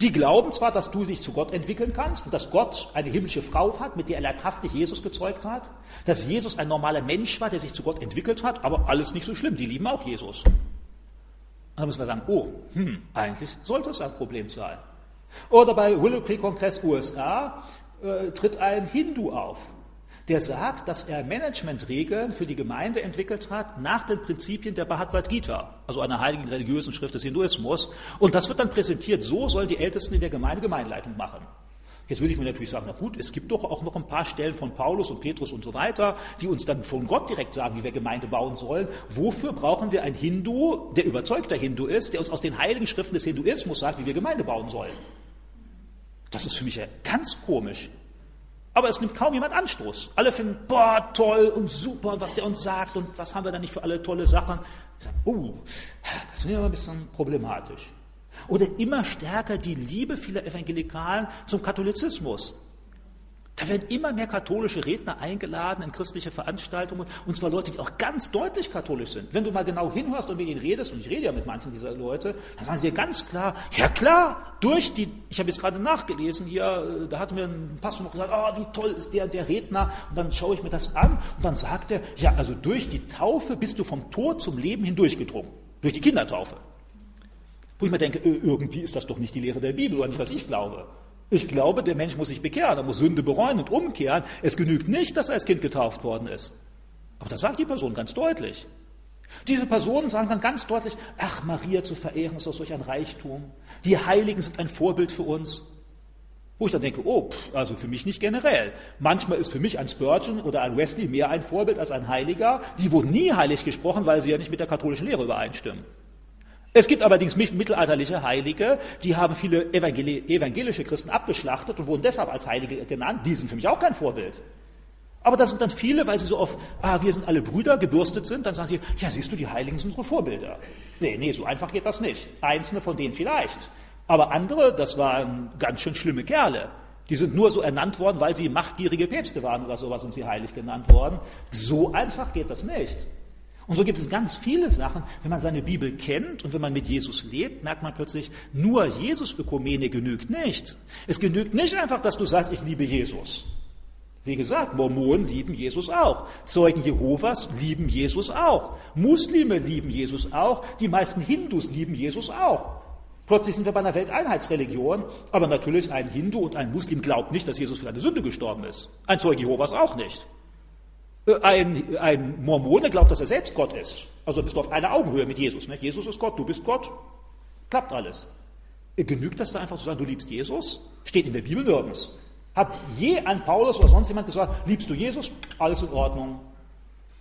Die glauben zwar, dass du dich zu Gott entwickeln kannst und dass Gott eine himmlische Frau hat, mit der er leibhaftig Jesus gezeugt hat, dass Jesus ein normaler Mensch war, der sich zu Gott entwickelt hat, aber alles nicht so schlimm. Die lieben auch Jesus. Dann müssen wir sagen, oh, hm, eigentlich sollte es ein Problem sein. Oder bei Willow Creek Kongress USA äh, tritt ein Hindu auf der sagt, dass er Managementregeln für die Gemeinde entwickelt hat nach den Prinzipien der Bhagavad Gita, also einer heiligen religiösen Schrift des Hinduismus. Und das wird dann präsentiert, so sollen die Ältesten in der Gemeinde Gemeindeleitung machen. Jetzt würde ich mir natürlich sagen, na gut, es gibt doch auch noch ein paar Stellen von Paulus und Petrus und so weiter, die uns dann von Gott direkt sagen, wie wir Gemeinde bauen sollen. Wofür brauchen wir einen Hindu, der überzeugter Hindu ist, der uns aus den heiligen Schriften des Hinduismus sagt, wie wir Gemeinde bauen sollen? Das ist für mich ja ganz komisch. Aber es nimmt kaum jemand Anstoß. Alle finden, boah, toll und super, was der uns sagt und was haben wir da nicht für alle tolle Sachen. Oh, das finde ich aber ein bisschen problematisch. Oder immer stärker die Liebe vieler Evangelikalen zum Katholizismus. Da werden immer mehr katholische Redner eingeladen in christliche Veranstaltungen, und zwar Leute, die auch ganz deutlich katholisch sind. Wenn du mal genau hinhörst und mit ihnen redest, und ich rede ja mit manchen dieser Leute, dann sagen sie dir ganz klar, ja klar, durch die, ich habe jetzt gerade nachgelesen hier, da hat mir ein Pastor noch gesagt, oh, wie toll ist der, der Redner, und dann schaue ich mir das an, und dann sagt er, ja, also durch die Taufe bist du vom Tod zum Leben hindurchgedrungen, durch die Kindertaufe. Wo ich mir denke, äh, irgendwie ist das doch nicht die Lehre der Bibel, oder nicht, was ich glaube. Ich glaube, der Mensch muss sich bekehren, er muss Sünde bereuen und umkehren. Es genügt nicht, dass er als Kind getauft worden ist. Aber das sagt die Person ganz deutlich. Diese Personen sagen dann ganz deutlich, ach, Maria zu verehren ist doch solch ein Reichtum. Die Heiligen sind ein Vorbild für uns. Wo ich dann denke, oh, pff, also für mich nicht generell. Manchmal ist für mich ein Spurgeon oder ein Wesley mehr ein Vorbild als ein Heiliger. Die wurden nie heilig gesprochen, weil sie ja nicht mit der katholischen Lehre übereinstimmen. Es gibt allerdings mittelalterliche Heilige, die haben viele evangelische Christen abgeschlachtet und wurden deshalb als Heilige genannt. Die sind für mich auch kein Vorbild. Aber das sind dann viele, weil sie so auf, ah, wir sind alle Brüder, gebürstet sind, dann sagen sie, ja, siehst du, die Heiligen sind unsere Vorbilder. Nee, nee, so einfach geht das nicht. Einzelne von denen vielleicht. Aber andere, das waren ganz schön schlimme Kerle. Die sind nur so ernannt worden, weil sie machtgierige Päpste waren oder sowas und sie heilig genannt worden. So einfach geht das nicht. Und so gibt es ganz viele Sachen, wenn man seine Bibel kennt und wenn man mit Jesus lebt, merkt man plötzlich, nur Jesus-Ökumene genügt nicht. Es genügt nicht einfach, dass du sagst, ich liebe Jesus. Wie gesagt, Mormonen lieben Jesus auch. Zeugen Jehovas lieben Jesus auch. Muslime lieben Jesus auch. Die meisten Hindus lieben Jesus auch. Plötzlich sind wir bei einer Welteinheitsreligion, aber natürlich ein Hindu und ein Muslim glaubt nicht, dass Jesus für eine Sünde gestorben ist. Ein Zeuge Jehovas auch nicht. Ein, ein Mormone glaubt, dass er selbst Gott ist. Also bist du auf einer Augenhöhe mit Jesus. Ne? Jesus ist Gott, du bist Gott. Klappt alles. Genügt das da einfach zu sagen, du liebst Jesus? Steht in der Bibel nirgends. Hat je ein Paulus oder sonst jemand gesagt, liebst du Jesus? Alles in Ordnung.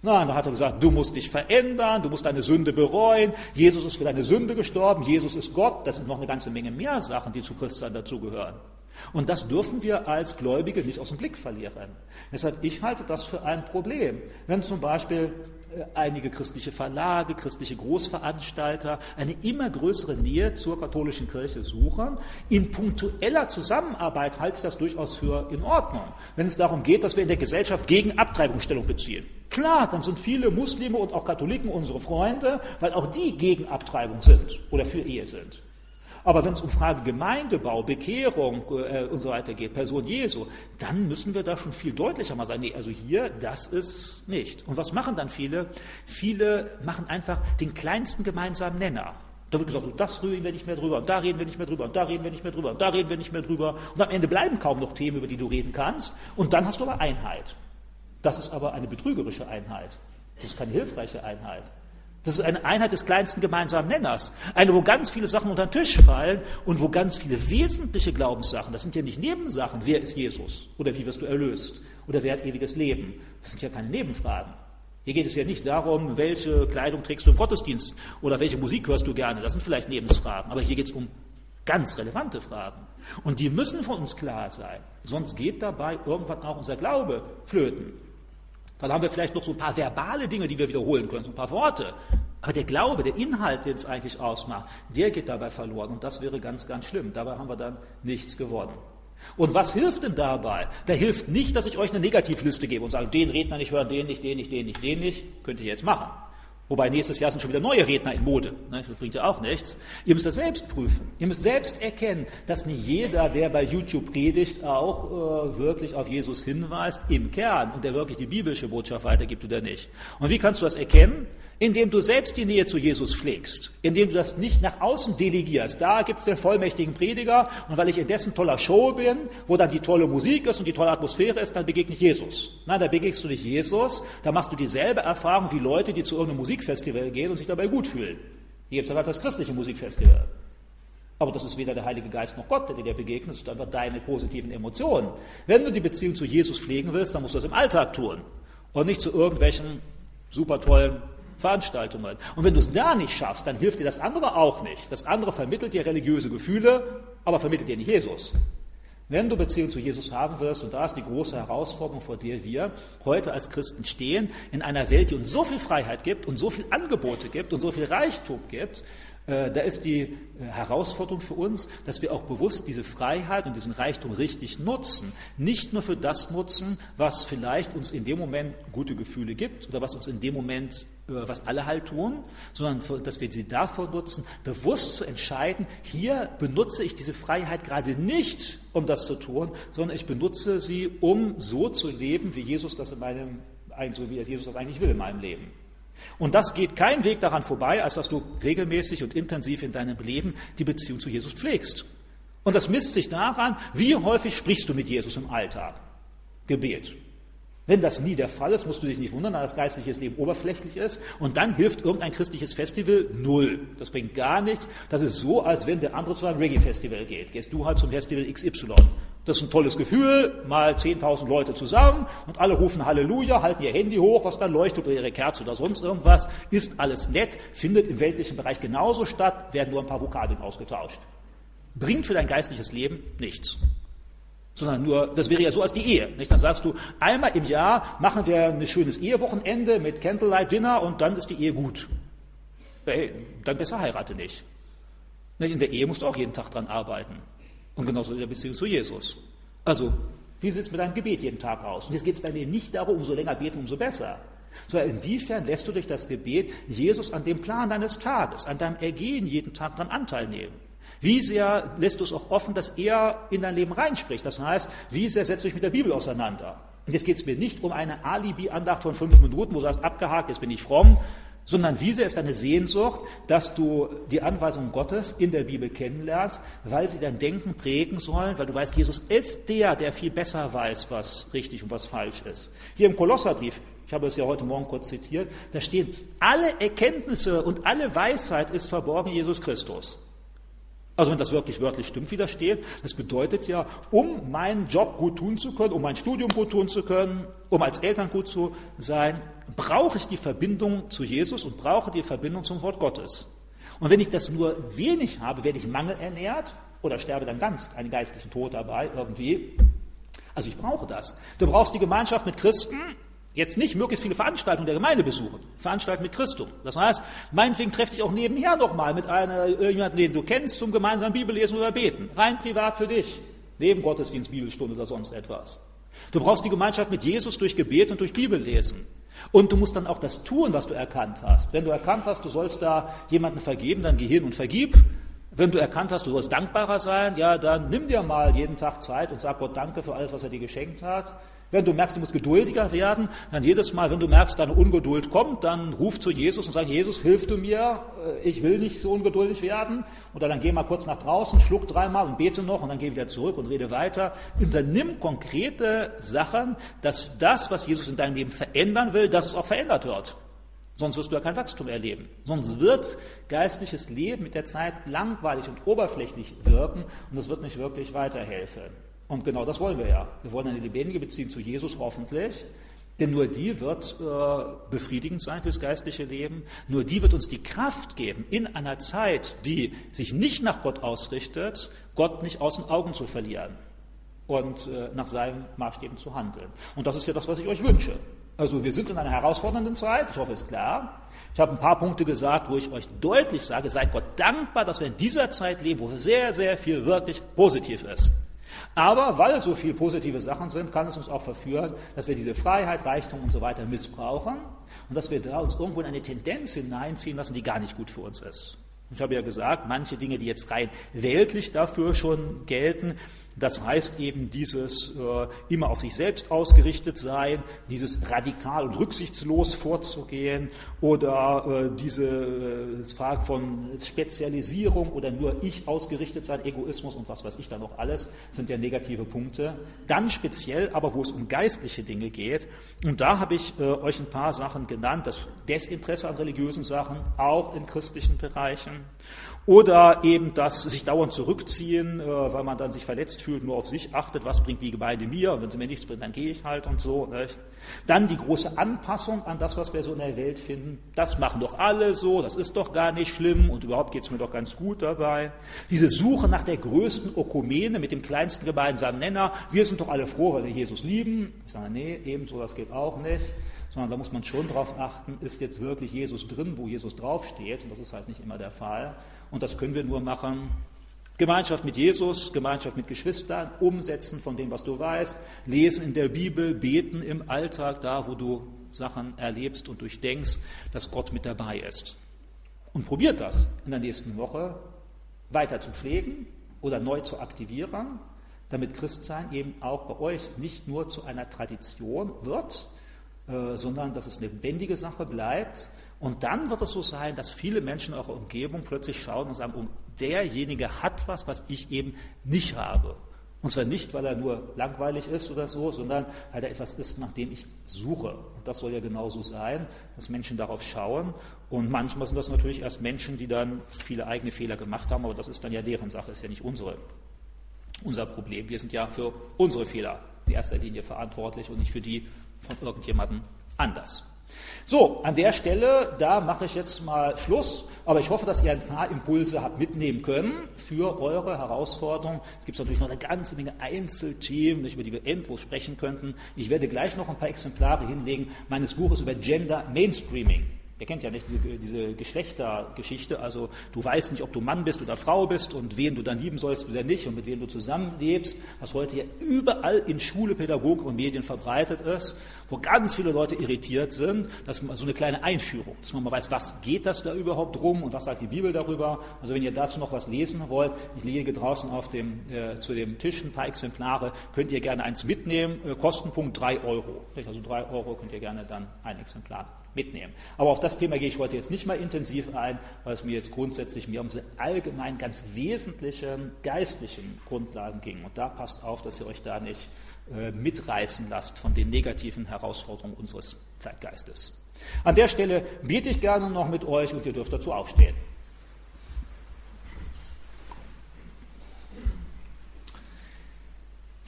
Nein, da hat er gesagt, du musst dich verändern, du musst deine Sünde bereuen, Jesus ist für deine Sünde gestorben, Jesus ist Gott, das sind noch eine ganze Menge mehr Sachen, die zu Christsein dazugehören. Und das dürfen wir als Gläubige nicht aus dem Blick verlieren. Deshalb, ich halte das für ein Problem. Wenn zum Beispiel äh, einige christliche Verlage, christliche Großveranstalter eine immer größere Nähe zur katholischen Kirche suchen. In punktueller Zusammenarbeit halte ich das durchaus für in Ordnung. Wenn es darum geht, dass wir in der Gesellschaft gegen Abtreibungsstellung beziehen. Klar, dann sind viele Muslime und auch Katholiken unsere Freunde, weil auch die gegen Abtreibung sind oder für Ehe sind. Aber wenn es um Frage Gemeindebau, Bekehrung äh, und so weiter geht, Person Jesu, dann müssen wir da schon viel deutlicher mal sagen, nee, also hier, das ist nicht. Und was machen dann viele? Viele machen einfach den kleinsten gemeinsamen Nenner. Da wird gesagt, so, das reden wir nicht mehr drüber, und da reden wir nicht mehr drüber, und da reden wir nicht mehr drüber, und da reden wir nicht mehr drüber. Und am Ende bleiben kaum noch Themen, über die du reden kannst. Und dann hast du aber Einheit. Das ist aber eine betrügerische Einheit. Das ist keine hilfreiche Einheit. Das ist eine Einheit des kleinsten gemeinsamen Nenners. Eine, wo ganz viele Sachen unter den Tisch fallen und wo ganz viele wesentliche Glaubenssachen, das sind ja nicht Nebensachen, wer ist Jesus oder wie wirst du erlöst oder wer hat ewiges Leben. Das sind ja keine Nebenfragen. Hier geht es ja nicht darum, welche Kleidung trägst du im Gottesdienst oder welche Musik hörst du gerne. Das sind vielleicht Nebensfragen. Aber hier geht es um ganz relevante Fragen. Und die müssen von uns klar sein. Sonst geht dabei irgendwann auch unser Glaube flöten. Dann haben wir vielleicht noch so ein paar verbale Dinge, die wir wiederholen können, so ein paar Worte. Aber der Glaube, der Inhalt, den es eigentlich ausmacht, der geht dabei verloren. Und das wäre ganz, ganz schlimm. Dabei haben wir dann nichts gewonnen. Und was hilft denn dabei? Da hilft nicht, dass ich euch eine Negativliste gebe und sage, den Redner nicht hören, den nicht, den nicht, den nicht, den nicht. Könnt ihr jetzt machen. Wobei nächstes Jahr sind schon wieder neue Redner in Mode. Ne? Das bringt ja auch nichts. Ihr müsst das selbst prüfen. Ihr müsst selbst erkennen, dass nicht jeder, der bei YouTube predigt, auch äh, wirklich auf Jesus hinweist im Kern und der wirklich die biblische Botschaft weitergibt oder nicht. Und wie kannst du das erkennen? Indem du selbst die Nähe zu Jesus pflegst, indem du das nicht nach außen delegierst. Da gibt es den vollmächtigen Prediger und weil ich in dessen toller Show bin, wo dann die tolle Musik ist und die tolle Atmosphäre ist, dann begegne ich Jesus. Nein, da begegnest du nicht Jesus, da machst du dieselbe Erfahrung wie Leute, die zu irgendeinem Musikfestival gehen und sich dabei gut fühlen. Hier gibt es halt das christliche Musikfestival. Aber das ist weder der Heilige Geist noch Gott, der dir begegnet, das sind einfach deine positiven Emotionen. Wenn du die Beziehung zu Jesus pflegen willst, dann musst du das im Alltag tun und nicht zu irgendwelchen super tollen Veranstaltungen. Und wenn du es da nicht schaffst, dann hilft dir das andere auch nicht. Das andere vermittelt dir religiöse Gefühle, aber vermittelt dir nicht Jesus. Wenn du Beziehung zu Jesus haben wirst, und da ist die große Herausforderung, vor der wir heute als Christen stehen, in einer Welt, die uns so viel Freiheit gibt und so viel Angebote gibt und so viel Reichtum gibt, äh, da ist die äh, Herausforderung für uns, dass wir auch bewusst diese Freiheit und diesen Reichtum richtig nutzen. Nicht nur für das nutzen, was vielleicht uns in dem Moment gute Gefühle gibt oder was uns in dem Moment was alle halt tun, sondern dass wir sie davor nutzen, bewusst zu entscheiden, hier benutze ich diese Freiheit gerade nicht, um das zu tun, sondern ich benutze sie, um so zu leben, wie Jesus das in meinem, so wie Jesus das eigentlich will in meinem Leben. Und das geht kein Weg daran vorbei, als dass du regelmäßig und intensiv in deinem Leben die Beziehung zu Jesus pflegst. Und das misst sich daran, wie häufig sprichst du mit Jesus im Alltag. Gebet. Wenn das nie der Fall ist, musst du dich nicht wundern, dass geistliches Leben oberflächlich ist. Und dann hilft irgendein christliches Festival null. Das bringt gar nichts. Das ist so, als wenn der andere zu einem Reggae-Festival geht. Gehst du halt zum Festival XY. Das ist ein tolles Gefühl, mal 10.000 Leute zusammen und alle rufen Halleluja, halten ihr Handy hoch, was dann leuchtet oder ihre Kerze oder sonst irgendwas. Ist alles nett, findet im weltlichen Bereich genauso statt, werden nur ein paar Vokabeln ausgetauscht. Bringt für dein geistliches Leben nichts sondern nur, das wäre ja so als die Ehe. Nicht? Dann sagst du, einmal im Jahr machen wir ein schönes Ehewochenende mit Candlelight Dinner und dann ist die Ehe gut. Hey, dann besser heirate nicht. nicht. In der Ehe musst du auch jeden Tag dran arbeiten. Und genauso in der Beziehung zu Jesus. Also, wie sieht es mit deinem Gebet jeden Tag aus? Und jetzt geht es bei mir nicht darum, umso länger beten, umso besser. Sondern inwiefern lässt du durch das Gebet Jesus an dem Plan deines Tages, an deinem Ergehen jeden Tag daran Anteil nehmen? Wie sehr lässt du es auch offen, dass er in dein Leben reinspricht? Das heißt, wie sehr setzt du dich mit der Bibel auseinander? Und jetzt geht es mir nicht um eine Alibi-Andacht von fünf Minuten, wo du sagst, abgehakt, jetzt bin ich fromm, sondern wie sehr ist deine Sehnsucht, dass du die Anweisungen Gottes in der Bibel kennenlernst, weil sie dein Denken prägen sollen, weil du weißt, Jesus ist der, der viel besser weiß, was richtig und was falsch ist. Hier im Kolosserbrief, ich habe es ja heute Morgen kurz zitiert, da stehen, alle Erkenntnisse und alle Weisheit ist verborgen in Jesus Christus. Also wenn das wirklich wörtlich stimmt, wie das steht, das bedeutet ja, um meinen Job gut tun zu können, um mein Studium gut tun zu können, um als Eltern gut zu sein, brauche ich die Verbindung zu Jesus und brauche die Verbindung zum Wort Gottes. Und wenn ich das nur wenig habe, werde ich mangelernährt oder sterbe dann ganz einen geistlichen Tod dabei irgendwie. Also ich brauche das. Du brauchst die Gemeinschaft mit Christen, Jetzt nicht möglichst viele Veranstaltungen der Gemeinde besuchen, veranstalten mit Christum. Das heißt, meinetwegen treff dich auch nebenher nochmal mit einer, jemandem, den du kennst, zum gemeinsamen Bibellesen oder Beten. Rein privat für dich. Neben Gottesdienst, Bibelstunde oder sonst etwas. Du brauchst die Gemeinschaft mit Jesus durch Gebet und durch Bibellesen. Und du musst dann auch das tun, was du erkannt hast. Wenn du erkannt hast, du sollst da jemanden vergeben, dann geh hin und vergib. Wenn du erkannt hast, du sollst dankbarer sein, ja, dann nimm dir mal jeden Tag Zeit und sag Gott Danke für alles, was er dir geschenkt hat. Wenn du merkst, du musst geduldiger werden, dann jedes Mal, wenn du merkst, deine Ungeduld kommt, dann ruf zu Jesus und sag, Jesus, hilf du mir, äh, ich will nicht so ungeduldig werden. Oder dann geh mal kurz nach draußen, schluck dreimal und bete noch und dann geh wieder zurück und rede weiter. Unternimm konkrete Sachen, dass das, was Jesus in deinem Leben verändern will, dass es auch verändert wird. Sonst wirst du ja kein Wachstum erleben. Sonst wird geistliches Leben mit der Zeit langweilig und oberflächlich wirken und es wird nicht wirklich weiterhelfen. Und genau das wollen wir ja. Wir wollen eine lebendige Beziehung zu Jesus hoffentlich, denn nur die wird äh, befriedigend sein fürs geistliche Leben. Nur die wird uns die Kraft geben, in einer Zeit, die sich nicht nach Gott ausrichtet, Gott nicht aus den Augen zu verlieren und äh, nach seinen Maßstäben zu handeln. Und das ist ja das, was ich euch wünsche. Also wir sind in einer herausfordernden Zeit, ich hoffe, es ist klar. Ich habe ein paar Punkte gesagt, wo ich euch deutlich sage, seid Gott dankbar, dass wir in dieser Zeit leben, wo sehr, sehr viel wirklich positiv ist. Aber weil so viele positive Sachen sind, kann es uns auch verführen, dass wir diese Freiheit, Reichtum und so weiter missbrauchen und dass wir da uns irgendwo in eine Tendenz hineinziehen lassen, die gar nicht gut für uns ist. Ich habe ja gesagt, manche Dinge, die jetzt rein weltlich dafür schon gelten, das heißt eben dieses äh, immer auf sich selbst ausgerichtet sein, dieses radikal und rücksichtslos vorzugehen oder äh, diese äh, Frage von Spezialisierung oder nur ich ausgerichtet sein, Egoismus und was weiß ich da noch alles, sind ja negative Punkte. Dann speziell aber, wo es um geistliche Dinge geht. Und da habe ich äh, euch ein paar Sachen genannt, das Desinteresse an religiösen Sachen, auch in christlichen Bereichen. Oder eben das sich dauernd zurückziehen, äh, weil man dann sich verletzt fühlt, nur auf sich achtet, was bringt die Gemeinde mir, und wenn sie mir nichts bringt, dann gehe ich halt und so. Nicht? Dann die große Anpassung an das, was wir so in der Welt finden. Das machen doch alle so, das ist doch gar nicht schlimm und überhaupt geht es mir doch ganz gut dabei. Diese Suche nach der größten Ökumene mit dem kleinsten gemeinsamen Nenner. Wir sind doch alle froh, weil wir Jesus lieben. Ich sage, nee, ebenso, das geht auch nicht sondern da muss man schon darauf achten, ist jetzt wirklich Jesus drin, wo Jesus draufsteht, und das ist halt nicht immer der Fall. Und das können wir nur machen. Gemeinschaft mit Jesus, Gemeinschaft mit Geschwistern, umsetzen von dem, was du weißt, lesen in der Bibel, beten im Alltag, da wo du Sachen erlebst und durchdenkst, dass Gott mit dabei ist. Und probiert das in der nächsten Woche weiter zu pflegen oder neu zu aktivieren, damit Christsein eben auch bei euch nicht nur zu einer Tradition wird, äh, sondern dass es eine lebendige Sache bleibt, und dann wird es so sein, dass viele Menschen in eurer Umgebung plötzlich schauen und sagen, oh, derjenige hat was, was ich eben nicht habe. Und zwar nicht, weil er nur langweilig ist oder so, sondern weil er etwas ist, nach dem ich suche. Und das soll ja genauso sein, dass Menschen darauf schauen. Und manchmal sind das natürlich erst Menschen, die dann viele eigene Fehler gemacht haben, aber das ist dann ja deren Sache, ist ja nicht unsere, unser Problem. Wir sind ja für unsere Fehler in erster Linie verantwortlich und nicht für die von irgendjemandem anders. So, an der Stelle, da mache ich jetzt mal Schluss, aber ich hoffe, dass ihr ein paar Impulse habt mitnehmen können für eure Herausforderung. Es gibt natürlich noch eine ganze Menge Einzelthemen, über die wir endlos sprechen könnten. Ich werde gleich noch ein paar Exemplare hinlegen meines Buches über Gender Mainstreaming. Ihr kennt ja nicht diese, diese, Geschlechtergeschichte, also du weißt nicht, ob du Mann bist oder Frau bist und wen du dann lieben sollst oder nicht und mit wem du zusammenlebst, was heute ja überall in Schule, Pädagogik und Medien verbreitet ist, wo ganz viele Leute irritiert sind, dass man so eine kleine Einführung, dass man mal weiß, was geht das da überhaupt rum und was sagt die Bibel darüber. Also wenn ihr dazu noch was lesen wollt, ich lege draußen auf dem, äh, zu dem Tisch ein paar Exemplare, könnt ihr gerne eins mitnehmen, äh, Kostenpunkt drei Euro. Also drei Euro könnt ihr gerne dann ein Exemplar mitnehmen. Aber auf das Thema gehe ich heute jetzt nicht mal intensiv ein, weil es mir jetzt grundsätzlich mir um diese allgemein ganz wesentlichen geistlichen Grundlagen ging. Und da passt auf, dass ihr euch da nicht äh, mitreißen lasst von den negativen Herausforderungen unseres Zeitgeistes. An der Stelle bete ich gerne noch mit euch und ihr dürft dazu aufstehen.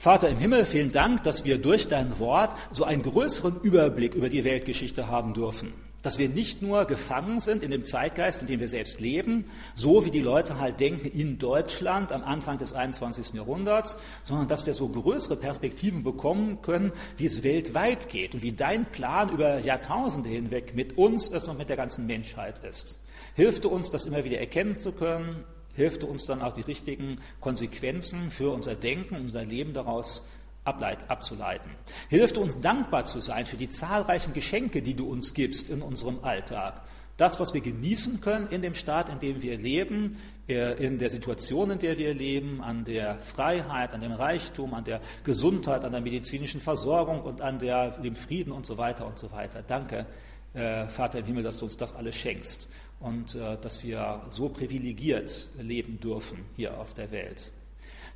Vater im Himmel, vielen Dank, dass wir durch dein Wort so einen größeren Überblick über die Weltgeschichte haben dürfen. Dass wir nicht nur gefangen sind in dem Zeitgeist, in dem wir selbst leben, so wie die Leute halt denken in Deutschland am Anfang des 21. Jahrhunderts, sondern dass wir so größere Perspektiven bekommen können, wie es weltweit geht und wie dein Plan über Jahrtausende hinweg mit uns ist und mit der ganzen Menschheit ist. Hilf du uns, das immer wieder erkennen zu können, hilft uns dann auch die richtigen Konsequenzen für unser Denken, unser Leben daraus abzuleiten. Hilft uns dankbar zu sein für die zahlreichen Geschenke, die du uns gibst in unserem Alltag. Das, was wir genießen können in dem Staat, in dem wir leben, äh, in der Situation, in der wir leben, an der Freiheit, an dem Reichtum, an der Gesundheit, an der medizinischen Versorgung und an der, dem Frieden und so weiter und so weiter. Danke, äh, Vater im Himmel, dass du uns das alles schenkst und äh, dass wir so privilegiert leben dürfen hier auf der Welt.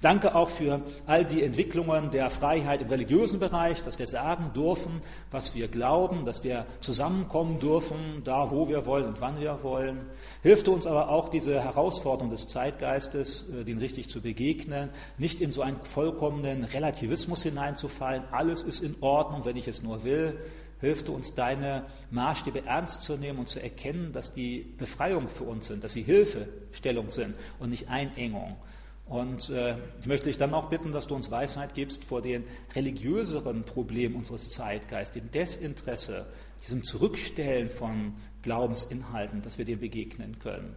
Danke auch für all die Entwicklungen der Freiheit im religiösen Bereich, dass wir sagen dürfen, was wir glauben, dass wir zusammenkommen dürfen, da wo wir wollen und wann wir wollen. Hilft uns aber auch diese Herausforderung des Zeitgeistes, äh, den richtig zu begegnen, nicht in so einen vollkommenen Relativismus hineinzufallen. Alles ist in Ordnung, wenn ich es nur will, hilft uns, deine Maßstäbe ernst zu nehmen und zu erkennen, dass die Befreiung für uns sind, dass sie Hilfestellung sind und nicht Einengung. Und äh, ich möchte dich dann auch bitten, dass du uns Weisheit gibst vor den religiöseren Problemen unseres Zeitgeistes, dem Desinteresse, diesem Zurückstellen von Glaubensinhalten, dass wir dem begegnen können.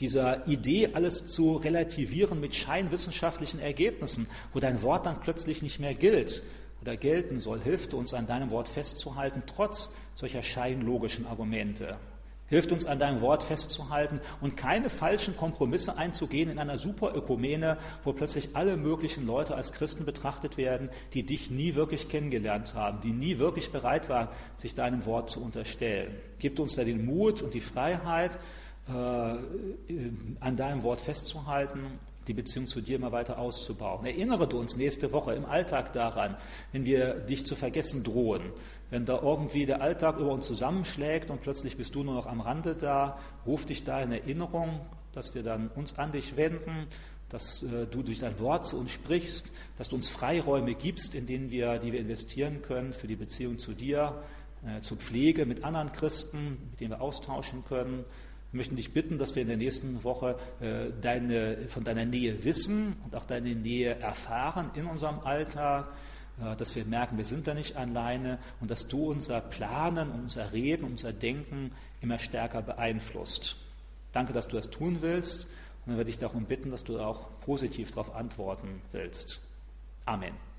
Dieser Idee, alles zu relativieren mit scheinwissenschaftlichen Ergebnissen, wo dein Wort dann plötzlich nicht mehr gilt, oder gelten soll, hilft uns an deinem Wort festzuhalten, trotz solcher scheinlogischen Argumente. Hilft uns an deinem Wort festzuhalten und keine falschen Kompromisse einzugehen in einer Superökumene, wo plötzlich alle möglichen Leute als Christen betrachtet werden, die dich nie wirklich kennengelernt haben, die nie wirklich bereit waren, sich deinem Wort zu unterstellen. Gib uns da den Mut und die Freiheit, äh, an deinem Wort festzuhalten die Beziehung zu dir immer weiter auszubauen. Erinnere du uns nächste Woche im Alltag daran, wenn wir dich zu vergessen drohen, wenn da irgendwie der Alltag über uns zusammenschlägt und plötzlich bist du nur noch am Rande da, ruf dich da in Erinnerung, dass wir dann uns an dich wenden, dass äh, du durch dein Wort zu uns sprichst, dass du uns Freiräume gibst, in denen wir, die wir investieren können für die Beziehung zu dir, äh, zur Pflege mit anderen Christen, mit denen wir austauschen können, wir möchten dich bitten, dass wir in der nächsten Woche äh, deine, von deiner Nähe wissen und auch deine Nähe erfahren in unserem Alltag, äh, dass wir merken, wir sind da nicht alleine und dass du unser Planen, unser Reden, unser Denken immer stärker beeinflusst. Danke, dass du das tun willst und dann werde ich darum bitten, dass du auch positiv darauf antworten willst. Amen.